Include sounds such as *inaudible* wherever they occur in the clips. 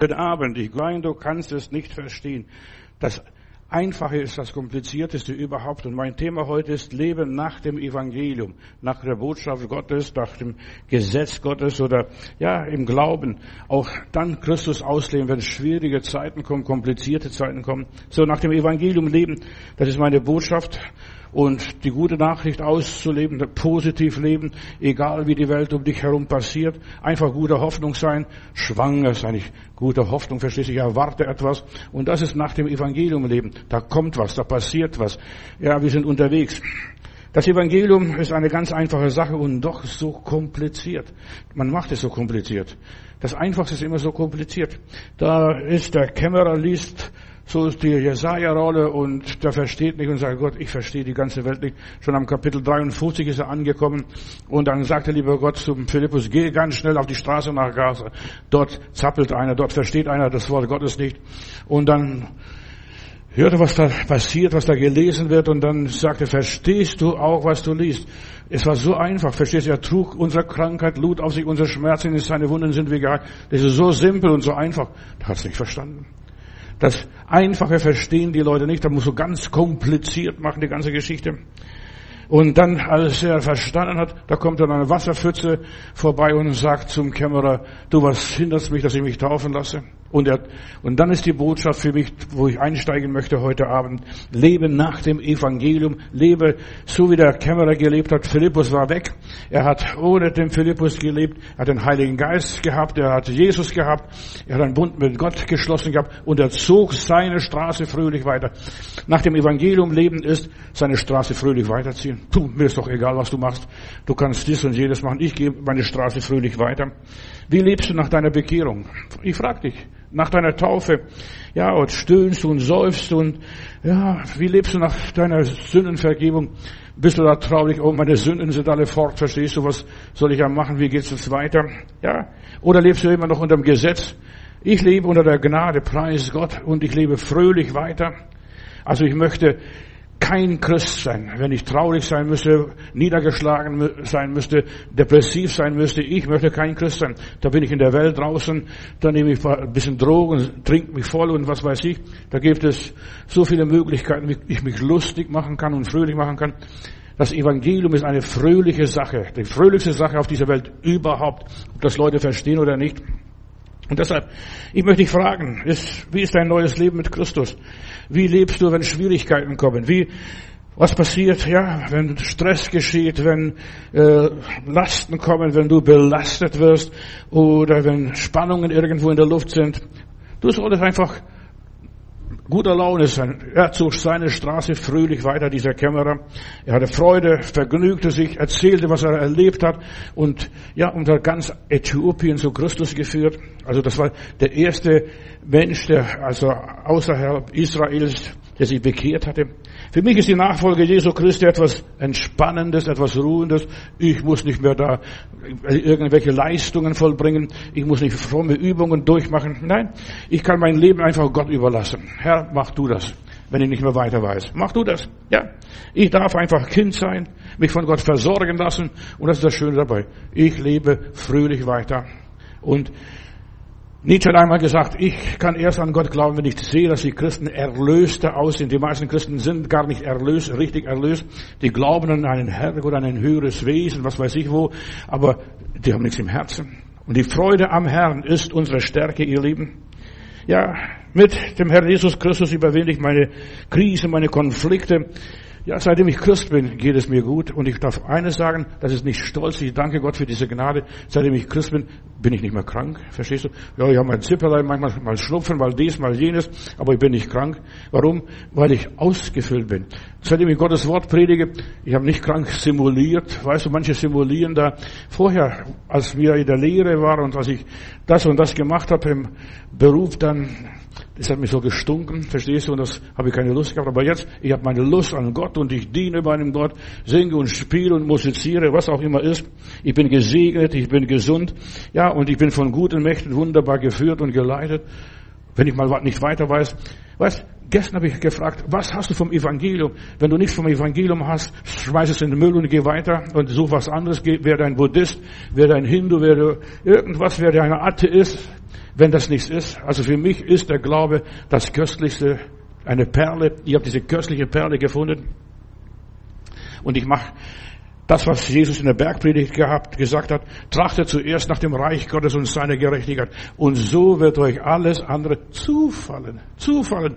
Guten Abend. Ich meine, du kannst es nicht verstehen. Das Einfache ist das Komplizierteste überhaupt. Und mein Thema heute ist Leben nach dem Evangelium, nach der Botschaft Gottes, nach dem Gesetz Gottes oder ja, im Glauben. Auch dann Christus ausleben, wenn schwierige Zeiten kommen, komplizierte Zeiten kommen. So nach dem Evangelium leben, das ist meine Botschaft und die gute Nachricht auszuleben, positiv leben, egal wie die Welt um dich herum passiert, einfach gute Hoffnung sein, schwanger sein, ich gute Hoffnung, verstehst du, ich erwarte etwas und das ist nach dem Evangelium leben, da kommt was, da passiert was, ja, wir sind unterwegs. Das Evangelium ist eine ganz einfache Sache und doch so kompliziert. Man macht es so kompliziert. Das Einfachste ist immer so kompliziert. Da ist der Kämmerer liest so ist die Jesaja-Rolle und der versteht nicht und sagt, Gott, ich verstehe die ganze Welt nicht. Schon am Kapitel 53 ist er angekommen und dann sagt der liebe Gott zum Philippus, geh ganz schnell auf die Straße nach Gaza. Dort zappelt einer, dort versteht einer das Wort Gottes nicht. Und dann hört er, was da passiert, was da gelesen wird und dann sagt er, verstehst du auch, was du liest? Es war so einfach, verstehst du, er trug unsere Krankheit, lud auf sich unsere Schmerzen, seine Wunden sind wir geheilt. Das ist so simpel und so einfach. Er hat es nicht verstanden. Das Einfache verstehen die Leute nicht. Da muss so ganz kompliziert machen, die ganze Geschichte. Und dann, als er verstanden hat, da kommt dann eine Wasserpfütze vorbei und sagt zum Kämmerer, du, was hindert mich, dass ich mich taufen lasse? Und, er, und dann ist die Botschaft für mich, wo ich einsteigen möchte heute Abend. Lebe nach dem Evangelium. Lebe so, wie der Kämmerer gelebt hat. Philippus war weg. Er hat ohne den Philippus gelebt. Er hat den Heiligen Geist gehabt. Er hat Jesus gehabt. Er hat einen Bund mit Gott geschlossen gehabt. Und er zog seine Straße fröhlich weiter. Nach dem Evangelium leben ist, seine Straße fröhlich weiterziehen. Tu, mir ist doch egal, was du machst. Du kannst dies und jedes machen. Ich gehe meine Straße fröhlich weiter. Wie lebst du nach deiner Bekehrung? Ich frage dich nach deiner Taufe. Ja, und stöhnst und seufst und, ja, wie lebst du nach deiner Sündenvergebung? Bist du da traurig, oh, meine Sünden sind alle fort, verstehst du, was soll ich ja machen, wie geht's jetzt weiter? Ja, oder lebst du immer noch unter dem Gesetz? Ich lebe unter der Gnade, preis Gott, und ich lebe fröhlich weiter. Also ich möchte kein Christ sein, wenn ich traurig sein müsste, niedergeschlagen sein müsste, depressiv sein müsste. Ich möchte kein Christ sein. Da bin ich in der Welt draußen, da nehme ich ein bisschen Drogen, trinke mich voll und was weiß ich. Da gibt es so viele Möglichkeiten, wie ich mich lustig machen kann und fröhlich machen kann. Das Evangelium ist eine fröhliche Sache, die fröhlichste Sache auf dieser Welt überhaupt, ob das Leute verstehen oder nicht. Und deshalb, ich möchte dich fragen, ist, wie ist dein neues Leben mit Christus? Wie lebst du, wenn Schwierigkeiten kommen? Wie, was passiert, ja, wenn Stress geschieht, wenn äh, Lasten kommen, wenn du belastet wirst oder wenn Spannungen irgendwo in der Luft sind? Du solltest einfach guter Laune sein. Er zog seine Straße fröhlich weiter, dieser Kämmerer. Er hatte Freude, vergnügte sich, erzählte, was er erlebt hat und ja, unter ganz Äthiopien zu Christus geführt. Also das war der erste Mensch, der also außerhalb Israels, der sich bekehrt hatte. Für mich ist die Nachfolge Jesu Christi etwas Entspannendes, etwas Ruhendes. Ich muss nicht mehr da irgendwelche Leistungen vollbringen. Ich muss nicht fromme Übungen durchmachen. Nein, ich kann mein Leben einfach Gott überlassen. Herr, mach du das, wenn ich nicht mehr weiter weiß. Mach du das. Ja. Ich darf einfach Kind sein, mich von Gott versorgen lassen. Und das ist das Schöne dabei. Ich lebe fröhlich weiter. Und Nietzsche hat einmal gesagt, ich kann erst an Gott glauben, wenn ich sehe, dass die Christen Erlöste aussehen. Die meisten Christen sind gar nicht erlöst, richtig erlöst. Die glauben an einen Herr oder an ein höheres Wesen, was weiß ich wo, aber die haben nichts im Herzen. Und die Freude am Herrn ist unsere Stärke, ihr Lieben. Ja, mit dem Herrn Jesus Christus überwinde ich meine Krise, meine Konflikte. Ja, seitdem ich Christ bin, geht es mir gut. Und ich darf eines sagen, das ist nicht stolz. Ich danke Gott für diese Gnade. Seitdem ich Christ bin, bin ich nicht mehr krank. Verstehst du? Ja, ich habe mein Zipperlein, manchmal mal Schnupfen, mal dies, mal jenes. Aber ich bin nicht krank. Warum? Weil ich ausgefüllt bin. Seitdem ich Gottes Wort predige, ich habe nicht krank simuliert. Weißt du, manche simulieren da. Vorher, als wir in der Lehre waren und als ich das und das gemacht habe im Beruf, dann das hat mich so gestunken, verstehst du, und das habe ich keine Lust gehabt. Aber jetzt, ich habe meine Lust an Gott und ich diene meinem Gott, singe und spiele und musiziere, was auch immer ist. Ich bin gesegnet, ich bin gesund, ja, und ich bin von guten Mächten wunderbar geführt und geleitet. Wenn ich mal nicht weiter weiß, weißt, gestern habe ich gefragt, was hast du vom Evangelium? Wenn du nichts vom Evangelium hast, schmeiß es in den Müll und geh weiter und such was anderes. Werde ein Buddhist, werde ein Hindu, werde irgendwas, werde ein Atheist, wenn das nichts ist. Also für mich ist der Glaube das Köstlichste, eine Perle. Ich habe diese köstliche Perle gefunden. Und ich mache das, was Jesus in der Bergpredigt gehabt, gesagt hat, trachtet zuerst nach dem Reich Gottes und seiner Gerechtigkeit. Und so wird euch alles andere zufallen. Zufallen.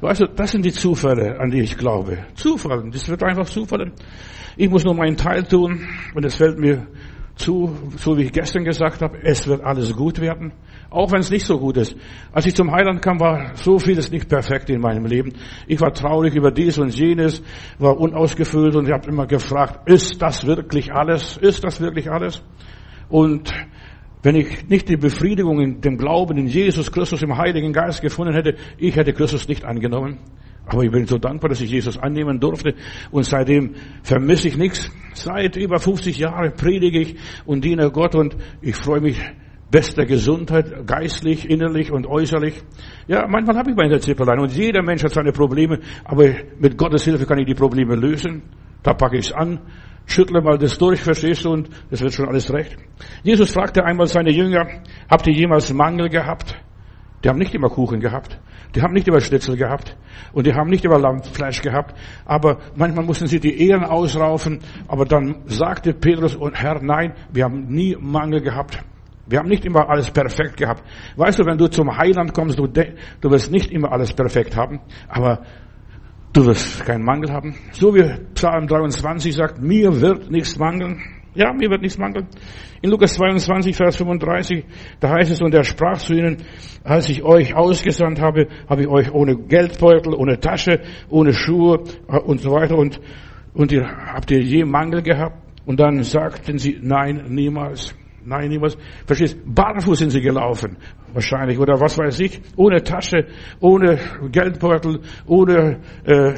Weißt du, das sind die Zufälle, an die ich glaube. Zufallen. Das wird einfach zufallen. Ich muss nur meinen Teil tun und es fällt mir zu, so wie ich gestern gesagt habe, es wird alles gut werden, auch wenn es nicht so gut ist. Als ich zum Heiland kam, war so vieles nicht perfekt in meinem Leben. Ich war traurig über dies und jenes, war unausgefüllt und ich habe immer gefragt, ist das wirklich alles? Ist das wirklich alles? Und wenn ich nicht die Befriedigung in dem Glauben in Jesus Christus im Heiligen Geist gefunden hätte, ich hätte Christus nicht angenommen. Aber ich bin so dankbar, dass ich Jesus annehmen durfte und seitdem vermisse ich nichts. Seit über 50 Jahren predige ich und diene Gott und ich freue mich bester Gesundheit, geistlich, innerlich und äußerlich. Ja, manchmal habe ich meine Zippelein und jeder Mensch hat seine Probleme, aber mit Gottes Hilfe kann ich die Probleme lösen. Da packe ich es an, schüttle mal das durch, verstehst du, und das wird schon alles recht. Jesus fragte einmal seine Jünger, habt ihr jemals Mangel gehabt? Die haben nicht immer Kuchen gehabt. Die haben nicht immer Schnitzel gehabt. Und die haben nicht immer Lammfleisch gehabt. Aber manchmal mussten sie die Ehren ausraufen. Aber dann sagte Petrus und Herr, nein, wir haben nie Mangel gehabt. Wir haben nicht immer alles perfekt gehabt. Weißt du, wenn du zum Heiland kommst, du, du wirst nicht immer alles perfekt haben. Aber du wirst keinen Mangel haben. So wie Psalm 23 sagt, mir wird nichts mangeln. Ja, mir wird nichts mangeln. In Lukas 22, Vers 35, da heißt es, und er sprach zu ihnen, als ich euch ausgesandt habe, habe ich euch ohne Geldbeutel, ohne Tasche, ohne Schuhe äh, und so weiter und, und ihr, habt ihr je Mangel gehabt? Und dann sagten sie, nein, niemals. Nein, niemals. Verstehst? Barfuß sind sie gelaufen. Wahrscheinlich. Oder was weiß ich. Ohne Tasche, ohne Geldbeutel, ohne äh,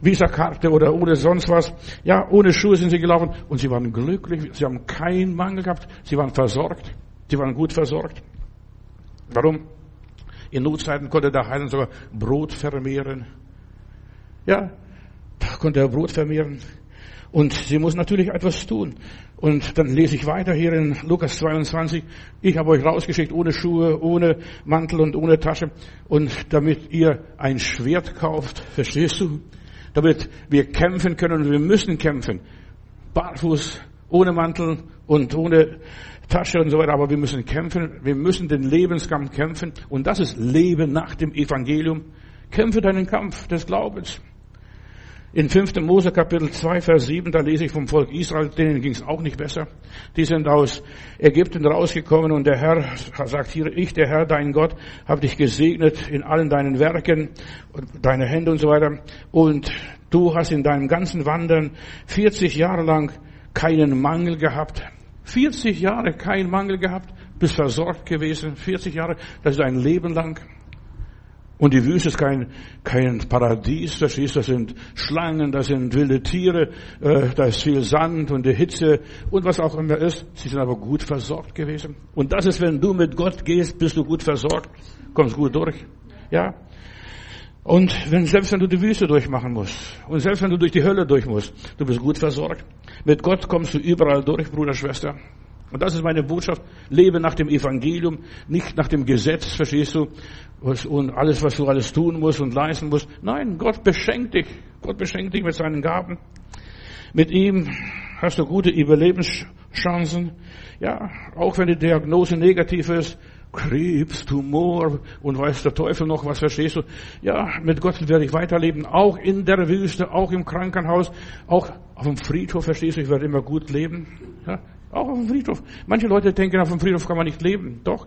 Visakarte oder ohne sonst was. Ja, ohne Schuhe sind sie gelaufen und sie waren glücklich. Sie haben keinen Mangel gehabt. Sie waren versorgt. Sie waren gut versorgt. Warum? In Notzeiten konnte der Heiland sogar Brot vermehren. Ja, da konnte er Brot vermehren. Und sie muss natürlich etwas tun. Und dann lese ich weiter hier in Lukas 22. Ich habe euch rausgeschickt ohne Schuhe, ohne Mantel und ohne Tasche. Und damit ihr ein Schwert kauft, verstehst du? damit wir kämpfen können und wir müssen kämpfen. Barfuß, ohne Mantel und ohne Tasche und so weiter, aber wir müssen kämpfen, wir müssen den Lebenskampf kämpfen und das ist Leben nach dem Evangelium. Kämpfe deinen Kampf des Glaubens. In 5. Mose Kapitel 2, Vers 7, da lese ich vom Volk Israel, denen ging es auch nicht besser. Die sind aus Ägypten rausgekommen und der Herr sagt hier, ich, der Herr, dein Gott, habe dich gesegnet in allen deinen Werken, deine Hände und so weiter. Und du hast in deinem ganzen Wandern 40 Jahre lang keinen Mangel gehabt. 40 Jahre keinen Mangel gehabt, bist versorgt gewesen. 40 Jahre, das ist ein Leben lang. Und die Wüste ist kein, kein Paradies, verstehst Das sind Schlangen, das sind wilde Tiere, äh, da ist viel Sand und die Hitze und was auch immer ist. Sie sind aber gut versorgt gewesen. Und das ist, wenn du mit Gott gehst, bist du gut versorgt, kommst gut durch. Ja. Und wenn, selbst wenn du die Wüste durchmachen musst und selbst wenn du durch die Hölle durch musst, du bist gut versorgt. Mit Gott kommst du überall durch, Bruder, Schwester. Und das ist meine Botschaft. Lebe nach dem Evangelium, nicht nach dem Gesetz, verstehst du? Und alles, was du alles tun musst und leisten musst. Nein, Gott beschenkt dich. Gott beschenkt dich mit seinen Gaben. Mit ihm hast du gute Überlebenschancen. Ja, auch wenn die Diagnose negativ ist. Krebs, Tumor und weiß der Teufel noch was, verstehst du? Ja, mit Gott werde ich weiterleben, auch in der Wüste, auch im Krankenhaus, auch auf dem Friedhof, verstehst du, ich werde immer gut leben. Ja, auch auf dem Friedhof. Manche Leute denken, auf dem Friedhof kann man nicht leben. Doch.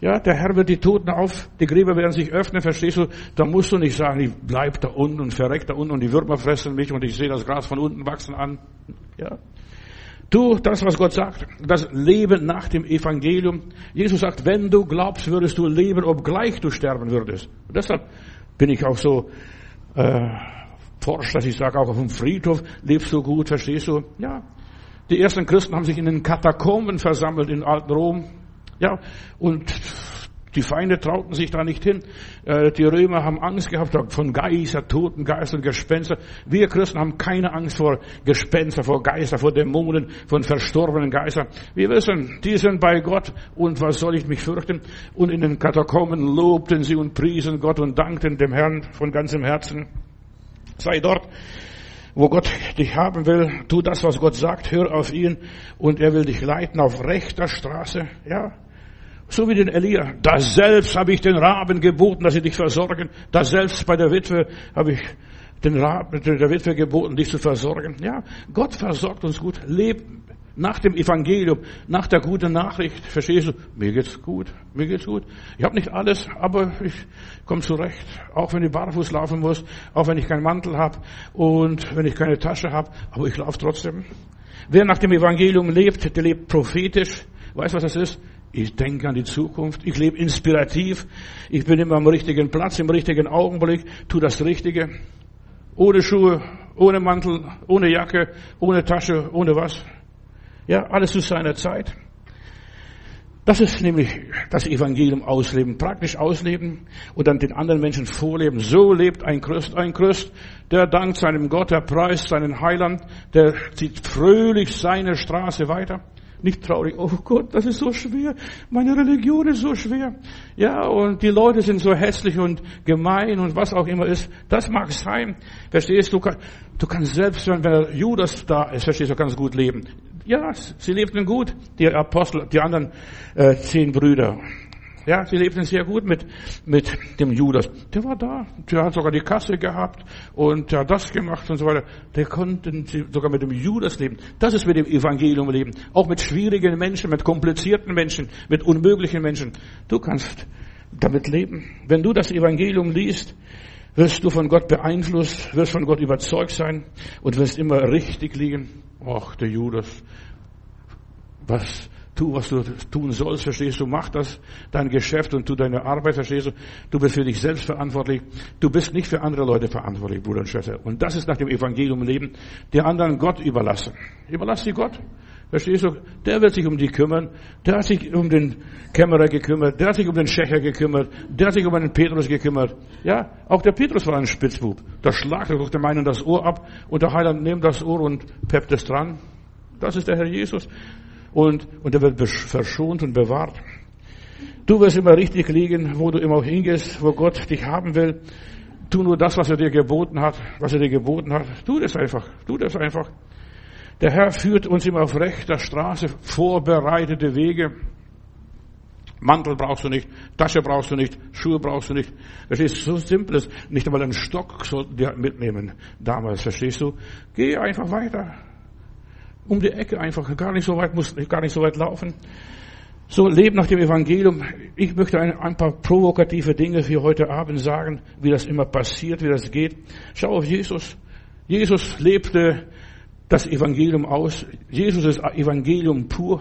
Ja, der Herr wird die Toten auf, die Gräber werden sich öffnen, verstehst du? Da musst du nicht sagen, ich bleib da unten und verreck da unten und die Würmer fressen mich und ich sehe das Gras von unten wachsen an. Ja. Tu das, was Gott sagt. Das Leben nach dem Evangelium. Jesus sagt, wenn du glaubst, würdest du leben, obgleich du sterben würdest. Und deshalb bin ich auch so äh, forsch, dass ich sage, auch auf dem Friedhof lebst du gut, verstehst du? Ja, die ersten Christen haben sich in den Katakomben versammelt in alten Rom. Ja, und Die Feinde trauten sich da nicht hin. Äh, die Römer haben Angst gehabt von Geister, Toten, Geistern, Gespenster. Wir Christen haben keine Angst vor Gespenster, vor Geister, vor Dämonen, von verstorbenen Geistern. Wir wissen, die sind bei Gott und was soll ich mich fürchten? Und in den Katakomben lobten sie und priesen Gott und dankten dem Herrn von ganzem Herzen. Sei dort, wo Gott dich haben will. Tu das, was Gott sagt. Hör auf ihn und er will dich leiten auf rechter Straße. Ja, so wie den Elia. Da selbst habe ich den Raben geboten, dass sie dich versorgen. Da selbst bei der Witwe habe ich den Raben, der Witwe geboten, dich zu versorgen. Ja, Gott versorgt uns gut. Leb nach dem Evangelium, nach der guten Nachricht. Verstehst du? Mir geht's gut. Mir geht's gut. Ich habe nicht alles, aber ich komme zurecht. Auch wenn ich barfuß laufen muss, auch wenn ich keinen Mantel habe und wenn ich keine Tasche habe, aber ich laufe trotzdem. Wer nach dem Evangelium lebt, der lebt prophetisch. Weißt du, was das ist? Ich denke an die Zukunft. Ich lebe inspirativ. Ich bin immer am richtigen Platz, im richtigen Augenblick, tu das Richtige. Ohne Schuhe, ohne Mantel, ohne Jacke, ohne Tasche, ohne was. Ja, alles zu seiner Zeit. Das ist nämlich das Evangelium ausleben, praktisch ausleben und dann den anderen Menschen vorleben. So lebt ein Christ, ein Christ, der dankt seinem Gott, der preist seinen Heiland, der zieht fröhlich seine Straße weiter nicht traurig. Oh Gott, das ist so schwer. Meine Religion ist so schwer. Ja, und die Leute sind so hässlich und gemein und was auch immer ist. Das mag sein. Verstehst du? Du kannst selbst, wenn Judas da ist, verstehst du, kannst gut leben. Ja, sie lebten gut, die Apostel, die anderen äh, zehn Brüder. Ja, sie lebten sehr gut mit, mit dem Judas. Der war da. Der hat sogar die Kasse gehabt und der hat das gemacht und so weiter. Der konnten sogar mit dem Judas leben. Das ist mit dem Evangelium leben. Auch mit schwierigen Menschen, mit komplizierten Menschen, mit unmöglichen Menschen. Du kannst damit leben. Wenn du das Evangelium liest, wirst du von Gott beeinflusst, wirst von Gott überzeugt sein und wirst immer richtig liegen. Ach, der Judas. Was tu, was du tun sollst, verstehst du, mach das, dein Geschäft und tu deine Arbeit, verstehst du, du bist für dich selbst verantwortlich, du bist nicht für andere Leute verantwortlich, Bruder und Schwester. Und das ist nach dem Evangelium Leben, die anderen Gott überlassen. Überlass sie Gott. Verstehst du? Der wird sich um die kümmern. Der hat sich um den Kämmerer gekümmert. Der hat sich um den Schächer gekümmert. Der hat sich um den Petrus gekümmert. Ja, auch der Petrus war ein Spitzbub. Da schlagt er durch den meinen das Ohr ab und der Heiland nimmt das Ohr und peppt es dran. Das ist der Herr Jesus und, und er wird verschont und bewahrt. Du wirst immer richtig liegen, wo du immer hingehst, wo Gott dich haben will. Tu nur das, was er dir geboten hat, was er dir geboten hat. Tu das einfach, tu das einfach. Der Herr führt uns immer auf rechter Straße, vorbereitete Wege. Mantel brauchst du nicht, Tasche brauchst du nicht, Schuhe brauchst du nicht. Das ist so simples. Nicht einmal einen Stock sollten wir mitnehmen damals, verstehst du? Geh einfach weiter um die Ecke einfach, gar nicht so weit, muss gar nicht so weit laufen. So, leben nach dem Evangelium. Ich möchte ein, ein paar provokative Dinge für heute Abend sagen, wie das immer passiert, wie das geht. Schau auf Jesus. Jesus lebte das Evangelium aus. Jesus ist Evangelium pur.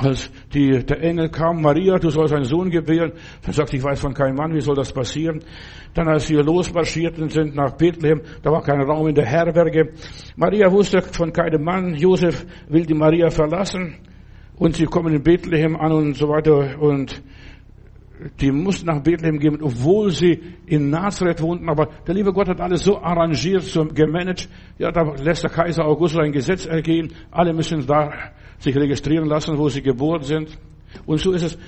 Als die, der Engel kam, Maria, du sollst einen Sohn gebären, dann sagt, ich weiß von keinem Mann, wie soll das passieren? Dann als sie losmarschierten sind nach Bethlehem, da war kein Raum in der Herberge. Maria wusste von keinem Mann, Josef will die Maria verlassen und sie kommen in Bethlehem an und so weiter und die mussten nach Bethlehem gehen, obwohl sie in Nazareth wohnten, aber der liebe Gott hat alles so arrangiert, so gemanagt. Ja, da lässt der Kaiser Augustus ein Gesetz ergehen. Alle müssen da sich registrieren lassen, wo sie geboren sind. Und so ist es,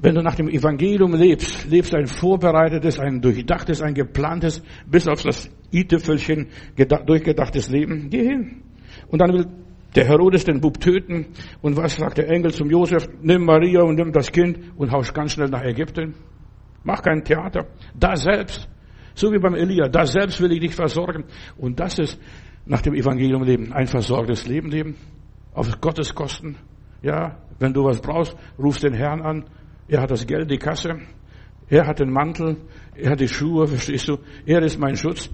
wenn du nach dem Evangelium lebst, lebst ein vorbereitetes, ein durchdachtes, ein geplantes, bis auf das i-Tüpfelchen durchgedachtes Leben. Geh hin. Und dann will der Herodes den Bub töten. Und was sagt der Engel zum Josef? Nimm Maria und nimm das Kind und hausch ganz schnell nach Ägypten. Mach kein Theater. Da selbst, so wie beim Elia, da selbst will ich dich versorgen. Und das ist nach dem Evangelium leben, ein versorgtes Leben leben auf Gottes Kosten. Ja, wenn du was brauchst, rufst den Herrn an. Er hat das Geld, die Kasse. Er hat den Mantel. Er hat die Schuhe, verstehst du? Er ist mein Schutz.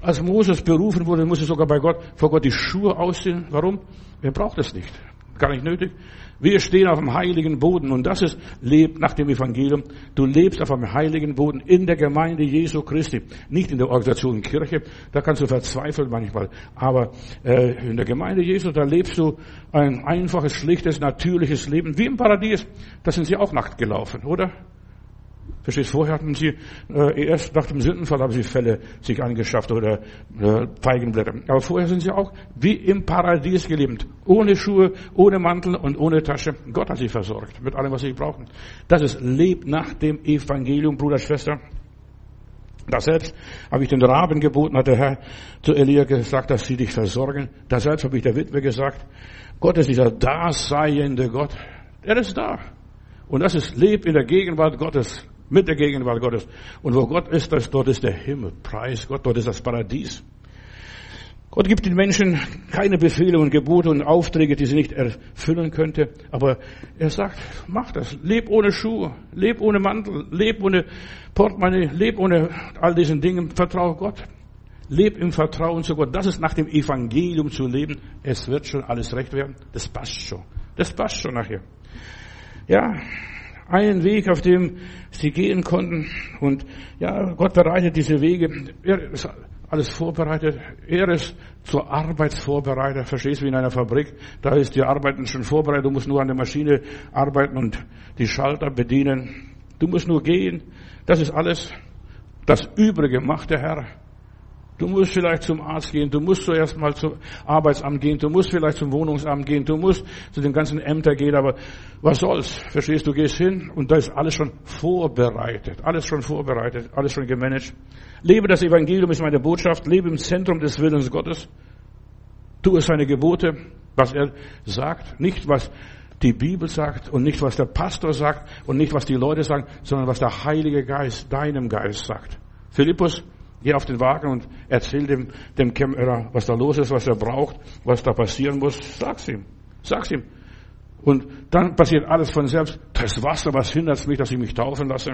Als Moses berufen wurde, musste sogar bei Gott, vor Gott die Schuhe ausziehen. Warum? Er braucht es nicht. Gar nicht nötig. Wir stehen auf dem heiligen Boden und das ist, lebt nach dem Evangelium. Du lebst auf einem heiligen Boden in der Gemeinde Jesu Christi. Nicht in der Organisation Kirche, da kannst du verzweifeln manchmal. Aber äh, in der Gemeinde Jesu, da lebst du ein einfaches, schlichtes, natürliches Leben. Wie im Paradies. Da sind sie auch nackt gelaufen, oder? Verstehst, vorher hatten sie, äh, erst nach dem Sündenfall haben sie Fälle sich angeschafft oder äh, Feigenblätter. Aber vorher sind sie auch wie im Paradies gelebt. Ohne Schuhe, ohne Mantel und ohne Tasche. Gott hat sie versorgt mit allem, was sie brauchen. Das ist Lebt nach dem Evangelium, Bruder, Schwester. Da selbst habe ich den Raben geboten, hat der Herr zu Elia gesagt, dass sie dich versorgen. Da selbst habe ich der Witwe gesagt, Gott ist dieser daseiende Gott. Er ist da. Und das ist Leb in der Gegenwart Gottes mit der Gegenwart Gottes. Und wo Gott ist, das, dort ist der Himmel. Preis Gott, dort ist das Paradies. Gott gibt den Menschen keine Befehle und Gebote und Aufträge, die sie nicht erfüllen könnte. Aber er sagt, mach das. Leb ohne Schuhe, leb ohne Mantel, leb ohne Portemonnaie, leb ohne all diesen Dingen. Vertraue Gott. Leb im Vertrauen zu Gott. Das ist nach dem Evangelium zu leben. Es wird schon alles recht werden. Das passt schon. Das passt schon nachher. Ja, einen Weg, auf dem sie gehen konnten. Und ja, Gott bereitet diese Wege. Er ist alles vorbereitet. Er ist zur Arbeitsvorbereiter. Verstehst du, wie in einer Fabrik? Da ist die Arbeit schon vorbereitet. Du musst nur an der Maschine arbeiten und die Schalter bedienen. Du musst nur gehen. Das ist alles. Das Übrige macht der Herr. Du musst vielleicht zum Arzt gehen, du musst zuerst mal zum Arbeitsamt gehen, du musst vielleicht zum Wohnungsamt gehen, du musst zu den ganzen Ämtern gehen, aber was soll's? Verstehst du, gehst hin und da ist alles schon vorbereitet, alles schon vorbereitet, alles schon gemanagt. Lebe das Evangelium ist meine Botschaft, lebe im Zentrum des Willens Gottes. Tu es seine Gebote, was er sagt, nicht was die Bibel sagt und nicht was der Pastor sagt und nicht was die Leute sagen, sondern was der Heilige Geist deinem Geist sagt. Philippus Geh auf den Wagen und erzähl dem, dem Kämmerer, was da los ist, was er braucht, was da passieren muss. Sag's ihm. Sag's ihm. Und dann passiert alles von selbst. Das Wasser, was hindert mich, dass ich mich taufen lasse?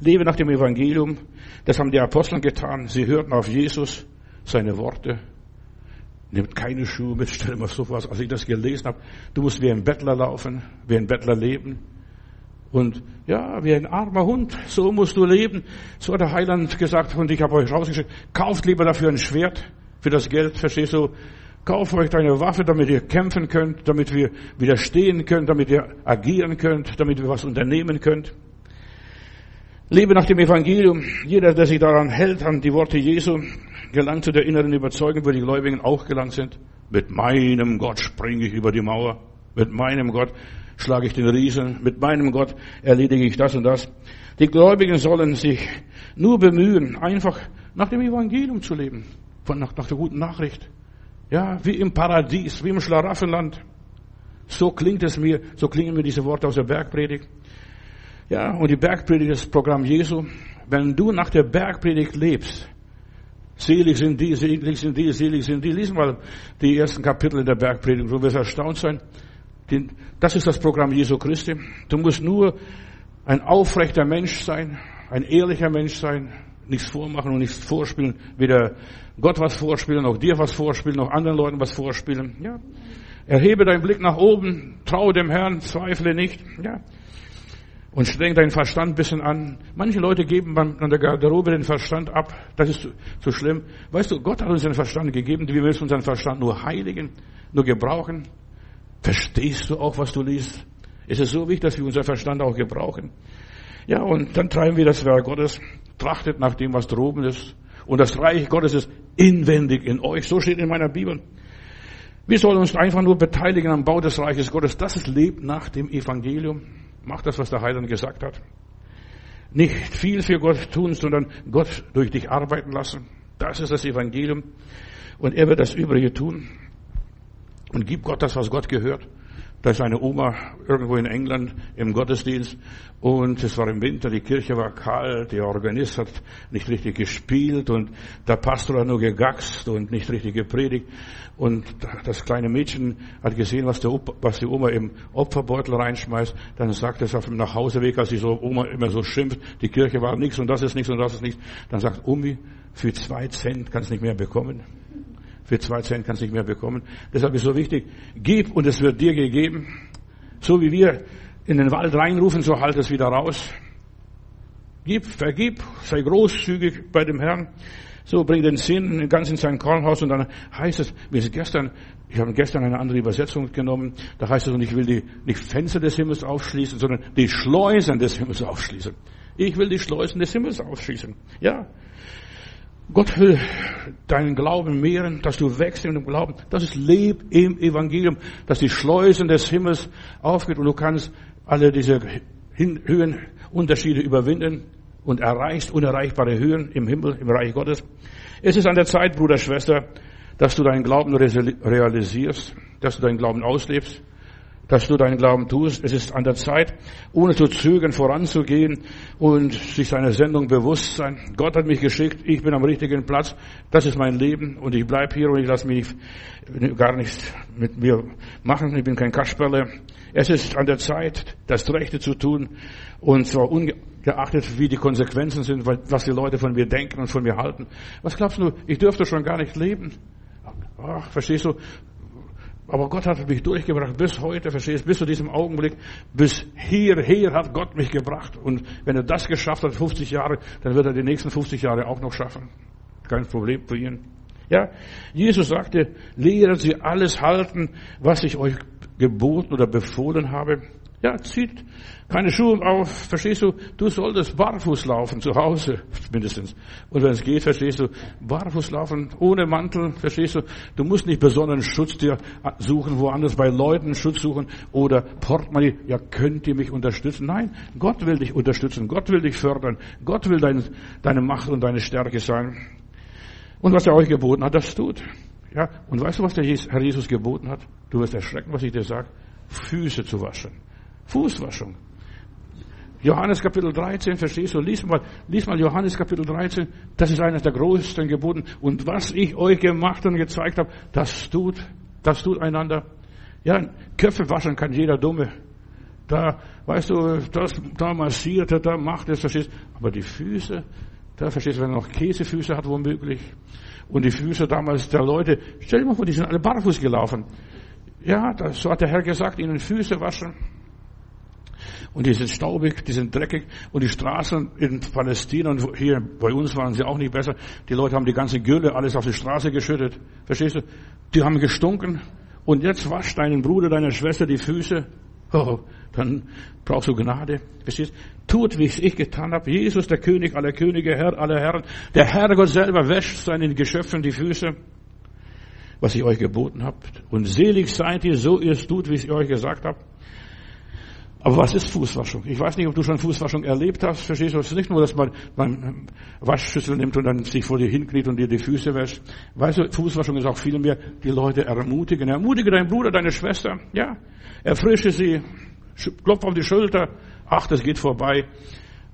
Lebe nach dem Evangelium. Das haben die Apostel getan. Sie hörten auf Jesus, seine Worte. Nehmt keine Schuhe mit, stell mal so was, als ich das gelesen habe. Du musst wie ein Bettler laufen, wie ein Bettler leben. Und ja, wie ein armer Hund, so musst du leben. So hat der Heiland gesagt und ich habe euch rausgeschickt, kauft lieber dafür ein Schwert für das Geld, verstehst du? Kauft euch eine Waffe, damit ihr kämpfen könnt, damit wir widerstehen könnt, damit ihr agieren könnt, damit wir was unternehmen könnt. Lebe nach dem Evangelium. Jeder, der sich daran hält, an die Worte Jesu, gelangt zu der inneren Überzeugung, wo die Gläubigen auch gelangt sind. Mit meinem Gott springe ich über die Mauer. Mit meinem Gott schlage ich den Riesen, mit meinem Gott erledige ich das und das. Die Gläubigen sollen sich nur bemühen, einfach nach dem Evangelium zu leben, von nach, nach der guten Nachricht. Ja, wie im Paradies, wie im Schlaraffenland. So klingt es mir, so klingen mir diese Worte aus der Bergpredigt. Ja, und die Bergpredigt ist das Programm Jesu. Wenn du nach der Bergpredigt lebst, selig sind die, selig sind die, selig sind die. Lies mal die ersten Kapitel in der Bergpredigt, du wirst erstaunt sein. Das ist das Programm Jesu Christi. Du musst nur ein aufrechter Mensch sein, ein ehrlicher Mensch sein, nichts vormachen und nichts vorspielen, weder Gott was vorspielen, noch dir was vorspielen, noch anderen Leuten was vorspielen. Ja. Erhebe deinen Blick nach oben, traue dem Herrn, zweifle nicht. Ja. Und streng deinen Verstand ein bisschen an. Manche Leute geben an der Garderobe den Verstand ab. Das ist zu schlimm. Weißt du, Gott hat uns den Verstand gegeben. Wir müssen unseren Verstand nur heiligen, nur gebrauchen. Verstehst du auch, was du liest? Es ist so wichtig, dass wir unser Verstand auch gebrauchen. Ja, und dann treiben wir das Werk Gottes, trachtet nach dem, was droben ist. Und das Reich Gottes ist inwendig in euch. So steht in meiner Bibel. Wir sollen uns einfach nur beteiligen am Bau des Reiches Gottes. Das ist lebt nach dem Evangelium. Macht das, was der Heiland gesagt hat. Nicht viel für Gott tun, sondern Gott durch dich arbeiten lassen. Das ist das Evangelium. Und er wird das Übrige tun und gib Gott das, was Gott gehört. Da ist eine Oma irgendwo in England im Gottesdienst und es war im Winter, die Kirche war kalt, der Organist hat nicht richtig gespielt und der Pastor hat nur gegaxt und nicht richtig gepredigt und das kleine Mädchen hat gesehen, was, der, was die Oma im Opferbeutel reinschmeißt. Dann sagt es auf dem Nachhauseweg, als die so Oma immer so schimpft, die Kirche war nichts und das ist nichts und das ist nichts. Dann sagt Omi, für zwei Cent kannst du nicht mehr bekommen. Für zwei Cent kannst du nicht mehr bekommen. Deshalb ist so wichtig, gib und es wird dir gegeben. So wie wir in den Wald reinrufen, so halt es wieder raus. Gib, vergib, sei großzügig bei dem Herrn. So, bring den Sinn ganz in sein Kornhaus und dann heißt es, wie es gestern, ich habe gestern eine andere Übersetzung genommen, da heißt es, und ich will die, nicht Fenster des Himmels aufschließen, sondern die Schleusen des Himmels aufschließen. Ich will die Schleusen des Himmels aufschließen. Ja. Gott will deinen Glauben mehren, dass du wächst in dem Glauben. Das ist Leb im Evangelium, dass die Schleusen des Himmels aufgeht und du kannst alle diese Höhenunterschiede überwinden und erreichst unerreichbare Höhen im Himmel, im Reich Gottes. Es ist an der Zeit, Bruder, Schwester, dass du deinen Glauben realisierst, dass du deinen Glauben auslebst, dass du deinen Glauben tust. Es ist an der Zeit, ohne zu zögern, voranzugehen und sich seiner Sendung bewusst sein. Gott hat mich geschickt, ich bin am richtigen Platz, das ist mein Leben und ich bleib hier und ich lasse mich gar nichts mit mir machen. Ich bin kein Kasperle. Es ist an der Zeit, das Rechte zu tun und zwar ungeachtet, wie die Konsequenzen sind, was die Leute von mir denken und von mir halten. Was glaubst du, ich dürfte schon gar nicht leben? Ach, verstehst du? Aber Gott hat mich durchgebracht bis heute, verstehst du, bis zu diesem Augenblick, bis hierher hat Gott mich gebracht. Und wenn er das geschafft hat, 50 Jahre, dann wird er die nächsten 50 Jahre auch noch schaffen. Kein Problem für ihn. Ja, Jesus sagte, lehren Sie alles halten, was ich euch geboten oder befohlen habe. Ja, zieht keine Schuhe auf, verstehst du? Du solltest barfuß laufen, zu Hause *laughs* mindestens. Und wenn es geht, verstehst du, barfuß laufen, ohne Mantel, verstehst du? Du musst nicht besonderen Schutz dir suchen, woanders bei Leuten Schutz suchen oder Portemonnaie, ja, könnt ihr mich unterstützen? Nein, Gott will dich unterstützen, Gott will dich fördern, Gott will dein, deine Macht und deine Stärke sein. Und was er euch geboten hat, das tut. Ja, und weißt du, was der Herr Jesus geboten hat? Du wirst erschrecken, was ich dir sage. Füße zu waschen. Fußwaschung. Johannes Kapitel 13, verstehst du? Lies mal, lies mal Johannes Kapitel 13. Das ist eines der größten Geboten. Und was ich euch gemacht und gezeigt habe, das tut, das tut einander. Ja, Köpfe waschen kann jeder Dumme. Da, weißt du, das, da massiert er, da macht es, verstehst Aber die Füße, da verstehst du, wenn er noch Käsefüße hat, womöglich. Und die Füße damals der Leute, stell dir mal vor, die sind alle barfuß gelaufen. Ja, das, so hat der Herr gesagt, ihnen Füße waschen. Und die sind staubig, die sind dreckig. Und die Straßen in Palästina und hier bei uns waren sie auch nicht besser. Die Leute haben die ganze Gülle alles auf die Straße geschüttet. Verstehst du? Die haben gestunken. Und jetzt wascht deinen Bruder, deine Schwester die Füße. *laughs* Oh, dann brauchst du Gnade. Verstehst? Tut, wie ich getan habe. Jesus, der König aller Könige, Herr aller Herren. Der Herrgott selber wäscht seinen Geschöpfen die Füße, was ich euch geboten habe. Und selig seid ihr, so ihr es tut, wie ich euch gesagt habe. Aber was ist Fußwaschung? Ich weiß nicht, ob du schon Fußwaschung erlebt hast. Verstehst du? Es ist nicht nur, dass man, man Waschschüssel nimmt und dann sich vor dir hinkniet und dir die Füße wäscht. Weißt du, Fußwaschung ist auch viel mehr, die Leute ermutigen. Ermutige deinen Bruder, deine Schwester. Ja. Erfrische sie. Klopf auf die Schulter. Ach, das geht vorbei.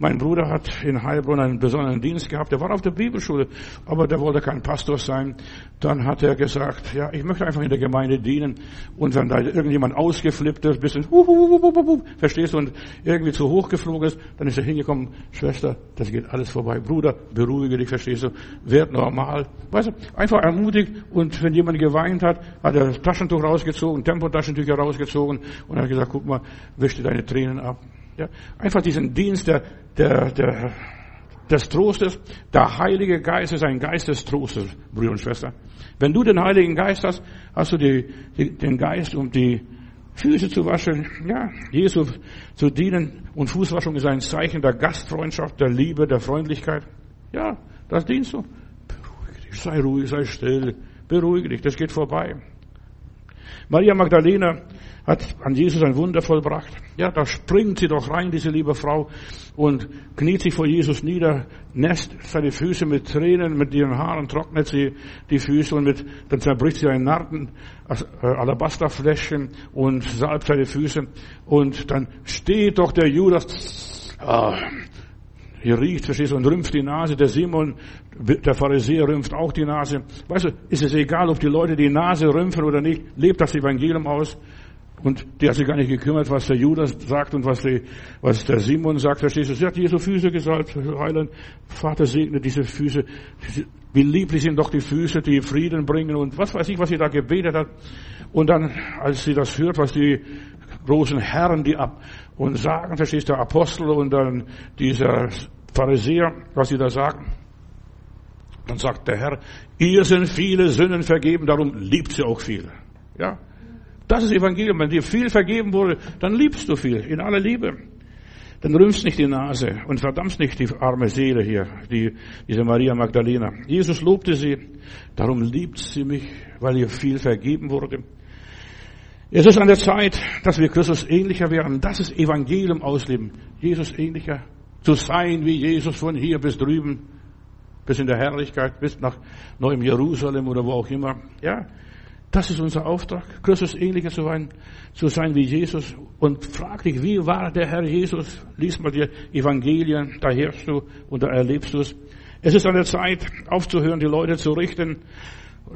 Mein Bruder hat in Heilbronn einen besonderen Dienst gehabt. Der war auf der Bibelschule, aber der wollte kein Pastor sein. Dann hat er gesagt, ja, ich möchte einfach in der Gemeinde dienen. Und wenn da irgendjemand ausgeflippt ist, bisschen, uh, uh, uh, verstehst du, und irgendwie zu hoch geflogen ist, dann ist er hingekommen, Schwester, das geht alles vorbei. Bruder, beruhige dich, verstehst du, werd normal. Weißt du, einfach ermutigt. Und wenn jemand geweint hat, hat er das Taschentuch rausgezogen, Tempotaschentücher rausgezogen und hat gesagt, guck mal, wisch dir deine Tränen ab. Ja, einfach diesen Dienst der, der, der, des Trostes. Der Heilige Geist ist ein Geist des Trostes, Brüder und Schwester. Wenn du den Heiligen Geist hast, hast du die, die, den Geist, um die Füße zu waschen, ja, Jesu zu dienen. Und Fußwaschung ist ein Zeichen der Gastfreundschaft, der Liebe, der Freundlichkeit. Ja, das dienst du. Beruhige dich, sei ruhig, sei still, beruhige dich, das geht vorbei. Maria Magdalena hat an Jesus ein Wunder vollbracht. Ja, da springt sie doch rein, diese liebe Frau, und kniet sich vor Jesus nieder, nässt seine Füße mit Tränen, mit ihren Haaren trocknet sie die Füße und mit, dann zerbricht sie ein Narten, äh, Alabasterfläschchen und salbt seine Füße und dann steht doch der Judas, ah, hier riecht, verstehst du, und rümpft die Nase. Der Simon, der Pharisäer, rümpft auch die Nase. Weißt du, ist es egal, ob die Leute die Nase rümpfen oder nicht, lebt das Evangelium aus. Und die hat sich gar nicht gekümmert, was der Judas sagt und was, die, was der Simon sagt. Verstehst du? Sie hat Jesu Füße gesalbt. Heiland, Vater segne diese Füße. Wie lieblich sind doch die Füße, die Frieden bringen und was weiß ich, was sie da gebetet hat. Und dann, als sie das hört, was die großen Herren, die ab und sagen, verstehst du, der Apostel und dann dieser Pharisäer, was sie da sagen, dann sagt der Herr, ihr sind viele Sünden vergeben, darum liebt sie auch viele. Ja, das ist Evangelium. Wenn dir viel vergeben wurde, dann liebst du viel, in aller Liebe. Dann rümpfst nicht die Nase und verdammst nicht die arme Seele hier, die, diese Maria Magdalena. Jesus lobte sie, darum liebt sie mich, weil ihr viel vergeben wurde. Es ist an der Zeit, dass wir Christus ähnlicher werden. Das ist Evangelium ausleben. Jesus ähnlicher. Zu sein wie Jesus von hier bis drüben, bis in der Herrlichkeit, bis nach Neuem Jerusalem oder wo auch immer. Ja. Das ist unser Auftrag, Christus ähnlicher zu sein, zu sein wie Jesus. Und frag dich, wie war der Herr Jesus? Lies mal die Evangelien, da hörst du und da erlebst du es. Es ist an der Zeit, aufzuhören, die Leute zu richten,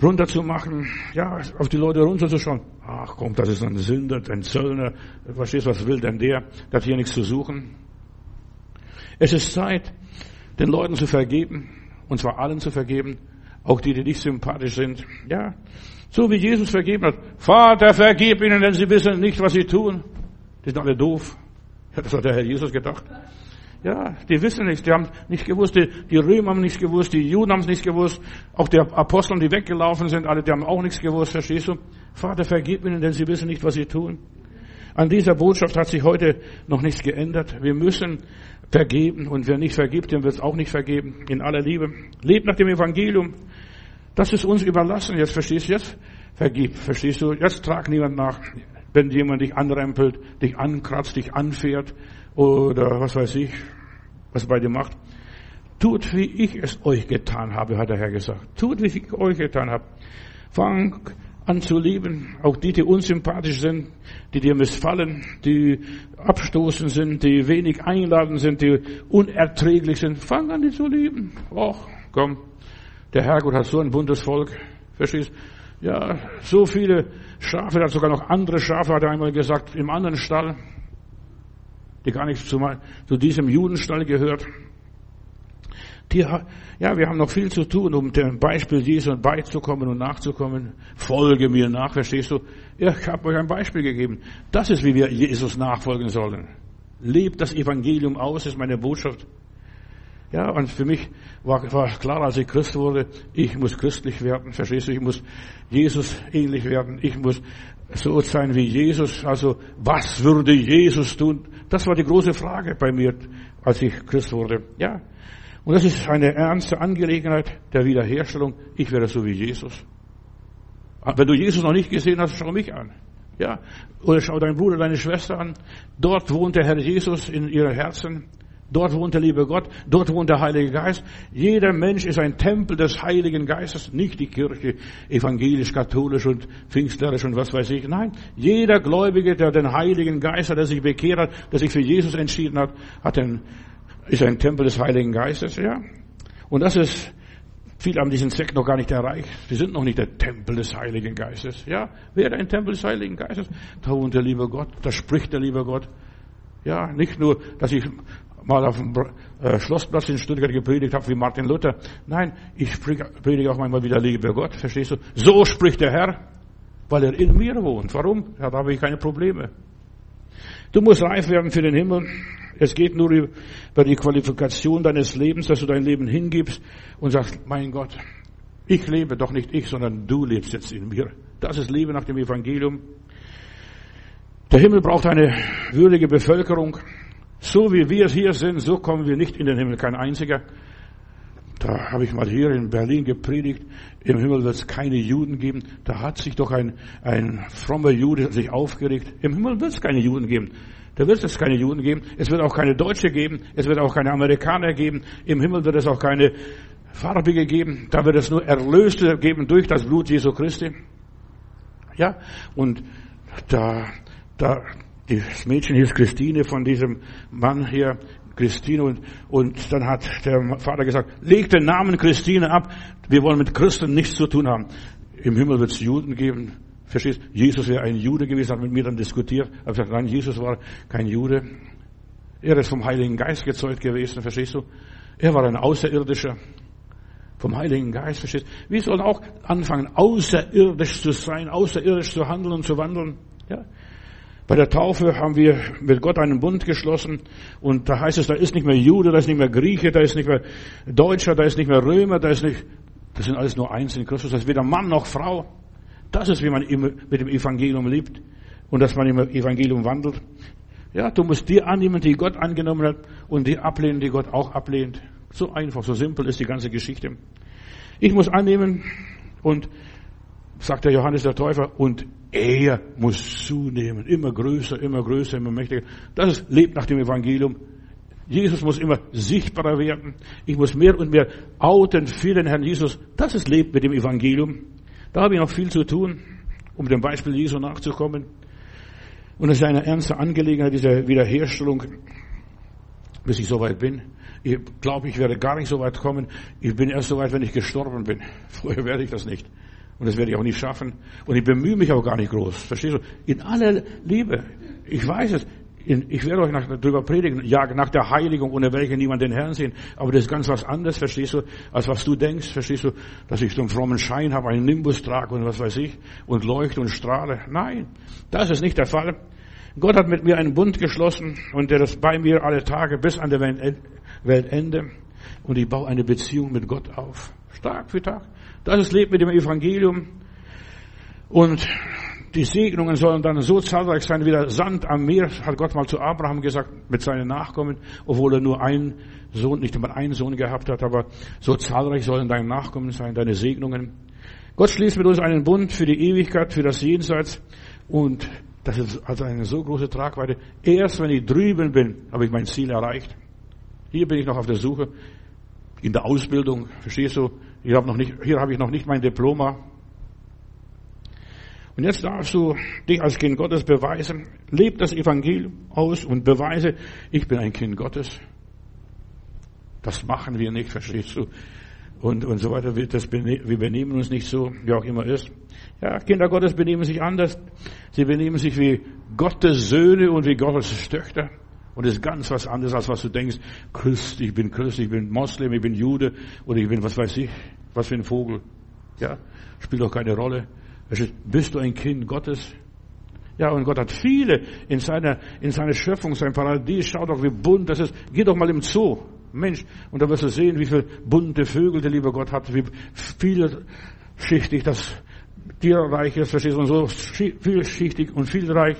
runterzumachen, ja, auf die Leute runterzuschauen. Ach komm, das ist ein Sünder, ein Zöllner. Verstehst was will denn der? Der hat hier nichts zu suchen. Es ist Zeit, den Leuten zu vergeben, und zwar allen zu vergeben, auch die, die nicht sympathisch sind. Ja, so wie Jesus vergeben hat. Vater, vergib ihnen, denn sie wissen nicht, was sie tun. Die sind alle doof. Das hat der Herr Jesus gedacht. Ja, die wissen nichts, die haben nicht gewusst, die, die Römer haben nichts gewusst, die Juden haben es nicht gewusst, auch die Apostel, die weggelaufen sind, alle, die haben auch nichts gewusst, verstehst du? Vater, vergib ihnen, denn sie wissen nicht, was sie tun. An dieser Botschaft hat sich heute noch nichts geändert. Wir müssen vergeben und wer nicht vergibt, dem wird es auch nicht vergeben. In aller Liebe. Lebt nach dem Evangelium. Das ist uns überlassen. Jetzt verstehst du jetzt? Vergib. Verstehst du? Jetzt trag niemand nach. Wenn jemand dich anrempelt, dich ankratzt, dich anfährt oder was weiß ich, was bei dir macht. Tut, wie ich es euch getan habe, hat der Herr gesagt. Tut, wie ich euch getan habe. Fang an zu lieben, auch die, die unsympathisch sind, die dir missfallen, die abstoßend sind, die wenig einladend sind, die unerträglich sind. Fang an, die zu lieben. Och, komm, der Herrgott hat so ein buntes Volk. Verstehst? Ja, so viele Schafe, er hat sogar noch andere Schafe, hat er einmal gesagt, im anderen Stall, die gar nicht zu, zu diesem Judenstall gehört. Die, ja, wir haben noch viel zu tun, um dem Beispiel Jesu beizukommen und nachzukommen. Folge mir nach, verstehst du? Ich habe euch ein Beispiel gegeben. Das ist, wie wir Jesus nachfolgen sollen. Lebt das Evangelium aus, ist meine Botschaft. Ja, und für mich war, war klar, als ich Christ wurde, ich muss christlich werden, verstehst du? Ich muss Jesus ähnlich werden. Ich muss so sein wie Jesus. Also, was würde Jesus tun? Das war die große Frage bei mir, als ich Christ wurde. Ja. Und das ist eine ernste Angelegenheit der Wiederherstellung. Ich werde so wie Jesus. Wenn du Jesus noch nicht gesehen hast, schau mich an. Ja. Oder schau deinen Bruder, deine Schwester an. Dort wohnt der Herr Jesus in ihren Herzen. Dort wohnt der liebe Gott, dort wohnt der Heilige Geist. Jeder Mensch ist ein Tempel des Heiligen Geistes, nicht die Kirche, evangelisch, katholisch und pfingstlerisch und was weiß ich. Nein, jeder Gläubige, der den Heiligen Geist hat, der sich bekehrt hat, der sich für Jesus entschieden hat, hat ein, ist ein Tempel des Heiligen Geistes, ja. Und das ist, viele haben diesen Zweck noch gar nicht erreicht. Sie sind noch nicht der Tempel des Heiligen Geistes, ja. Wer ein Tempel des Heiligen Geistes? Da wohnt der liebe Gott, da spricht der liebe Gott. Ja, nicht nur, dass ich mal auf dem äh, Schlossplatz in Stuttgart gepredigt habe wie Martin Luther. Nein, ich predige auch manchmal wieder Liebe Gott, verstehst du? So spricht der Herr, weil er in mir wohnt. Warum? Ja, da habe ich keine Probleme. Du musst reif werden für den Himmel. Es geht nur über die Qualifikation deines Lebens, dass du dein Leben hingibst und sagst, mein Gott, ich lebe doch nicht ich, sondern du lebst jetzt in mir. Das ist Leben nach dem Evangelium. Der Himmel braucht eine würdige Bevölkerung. So wie wir hier sind, so kommen wir nicht in den Himmel, kein einziger. Da habe ich mal hier in Berlin gepredigt, im Himmel wird es keine Juden geben. Da hat sich doch ein, ein frommer Jude sich aufgeregt. Im Himmel wird es keine Juden geben. Da wird es keine Juden geben. Es wird auch keine Deutsche geben. Es wird auch keine Amerikaner geben. Im Himmel wird es auch keine Farbige geben. Da wird es nur Erlöste geben durch das Blut Jesu Christi. Ja, und da, da, das Mädchen hieß Christine von diesem Mann hier, Christine, und, und dann hat der Vater gesagt, leg den Namen Christine ab, wir wollen mit Christen nichts zu tun haben. Im Himmel wird es Juden geben, Verstehst? Jesus wäre ein Jude gewesen, hat mit mir dann diskutiert. Habe gesagt, nein, Jesus war kein Jude. Er ist vom Heiligen Geist gezeugt gewesen, verstehst du? Er war ein Außerirdischer. Vom Heiligen Geist, verstehst du? Wir sollen auch anfangen, außerirdisch zu sein, außerirdisch zu handeln und zu wandeln. Ja? Bei der Taufe haben wir mit Gott einen Bund geschlossen und da heißt es, da ist nicht mehr Jude, da ist nicht mehr Grieche, da ist nicht mehr Deutscher, da ist nicht mehr Römer, da ist nicht, das sind alles nur eins in Christus, das ist weder Mann noch Frau. Das ist, wie man mit dem Evangelium lebt und dass man im Evangelium wandelt. Ja, du musst die annehmen, die Gott angenommen hat und die ablehnen, die Gott auch ablehnt. So einfach, so simpel ist die ganze Geschichte. Ich muss annehmen und, sagt der Johannes der Täufer, und er muss zunehmen, immer größer, immer größer, immer mächtiger. Das lebt nach dem Evangelium. Jesus muss immer sichtbarer werden. Ich muss mehr und mehr outen für den Herrn Jesus. Das ist lebt mit dem Evangelium. Da habe ich noch viel zu tun, um dem Beispiel Jesu nachzukommen. Und es ist eine ernste Angelegenheit, diese Wiederherstellung, bis ich soweit bin. Ich glaube, ich werde gar nicht so weit kommen. Ich bin erst so weit, wenn ich gestorben bin. *laughs* Vorher werde ich das nicht. Und das werde ich auch nicht schaffen. Und ich bemühe mich auch gar nicht groß. Verstehst du? In aller Liebe. Ich weiß es. Ich werde euch darüber predigen, ja, nach der Heiligung, ohne welche niemand den Herrn sehen. Aber das ist ganz was anderes, verstehst du, als was du denkst, verstehst du, dass ich so einen frommen Schein habe, einen Nimbus trage und was weiß ich, und leuchte und strahle. Nein, das ist nicht der Fall. Gott hat mit mir einen Bund geschlossen und der ist bei mir alle Tage bis an der Weltende. Und ich baue eine Beziehung mit Gott auf. Tag für Tag. Das ist Leben mit dem Evangelium. Und die Segnungen sollen dann so zahlreich sein wie der Sand am Meer, hat Gott mal zu Abraham gesagt, mit seinen Nachkommen, obwohl er nur einen Sohn, nicht einmal einen Sohn gehabt hat, aber so zahlreich sollen deine Nachkommen sein, deine Segnungen. Gott schließt mit uns einen Bund für die Ewigkeit, für das Jenseits und das ist also eine so große Tragweite. Erst wenn ich drüben bin, habe ich mein Ziel erreicht. Hier bin ich noch auf der Suche, in der Ausbildung, verstehst du? Hier habe, noch nicht, hier habe ich noch nicht mein Diploma. Und jetzt darfst du dich als Kind Gottes beweisen. Leb das Evangelium aus und beweise, ich bin ein Kind Gottes. Das machen wir nicht, verstehst du? Und, und so weiter. Das, wir benehmen uns nicht so, wie auch immer ist. Ja, Kinder Gottes benehmen sich anders. Sie benehmen sich wie Gottes Söhne und wie Gottes Töchter. Und das ist ganz was anderes, als was du denkst. Christ, ich bin Christ, ich bin Moslem, ich bin Jude oder ich bin was weiß ich, was für ein Vogel. Ja, spielt doch keine Rolle. Bist du ein Kind Gottes? Ja, und Gott hat viele in seiner, in seiner Schöpfung, sein Paradies. Schau doch, wie bunt das ist. Geh doch mal im Zoo. Mensch, und da wirst du sehen, wie viele bunte Vögel der liebe Gott hat, wie vielschichtig das Tierreich ist, verstehst du, und so vielschichtig und vielreich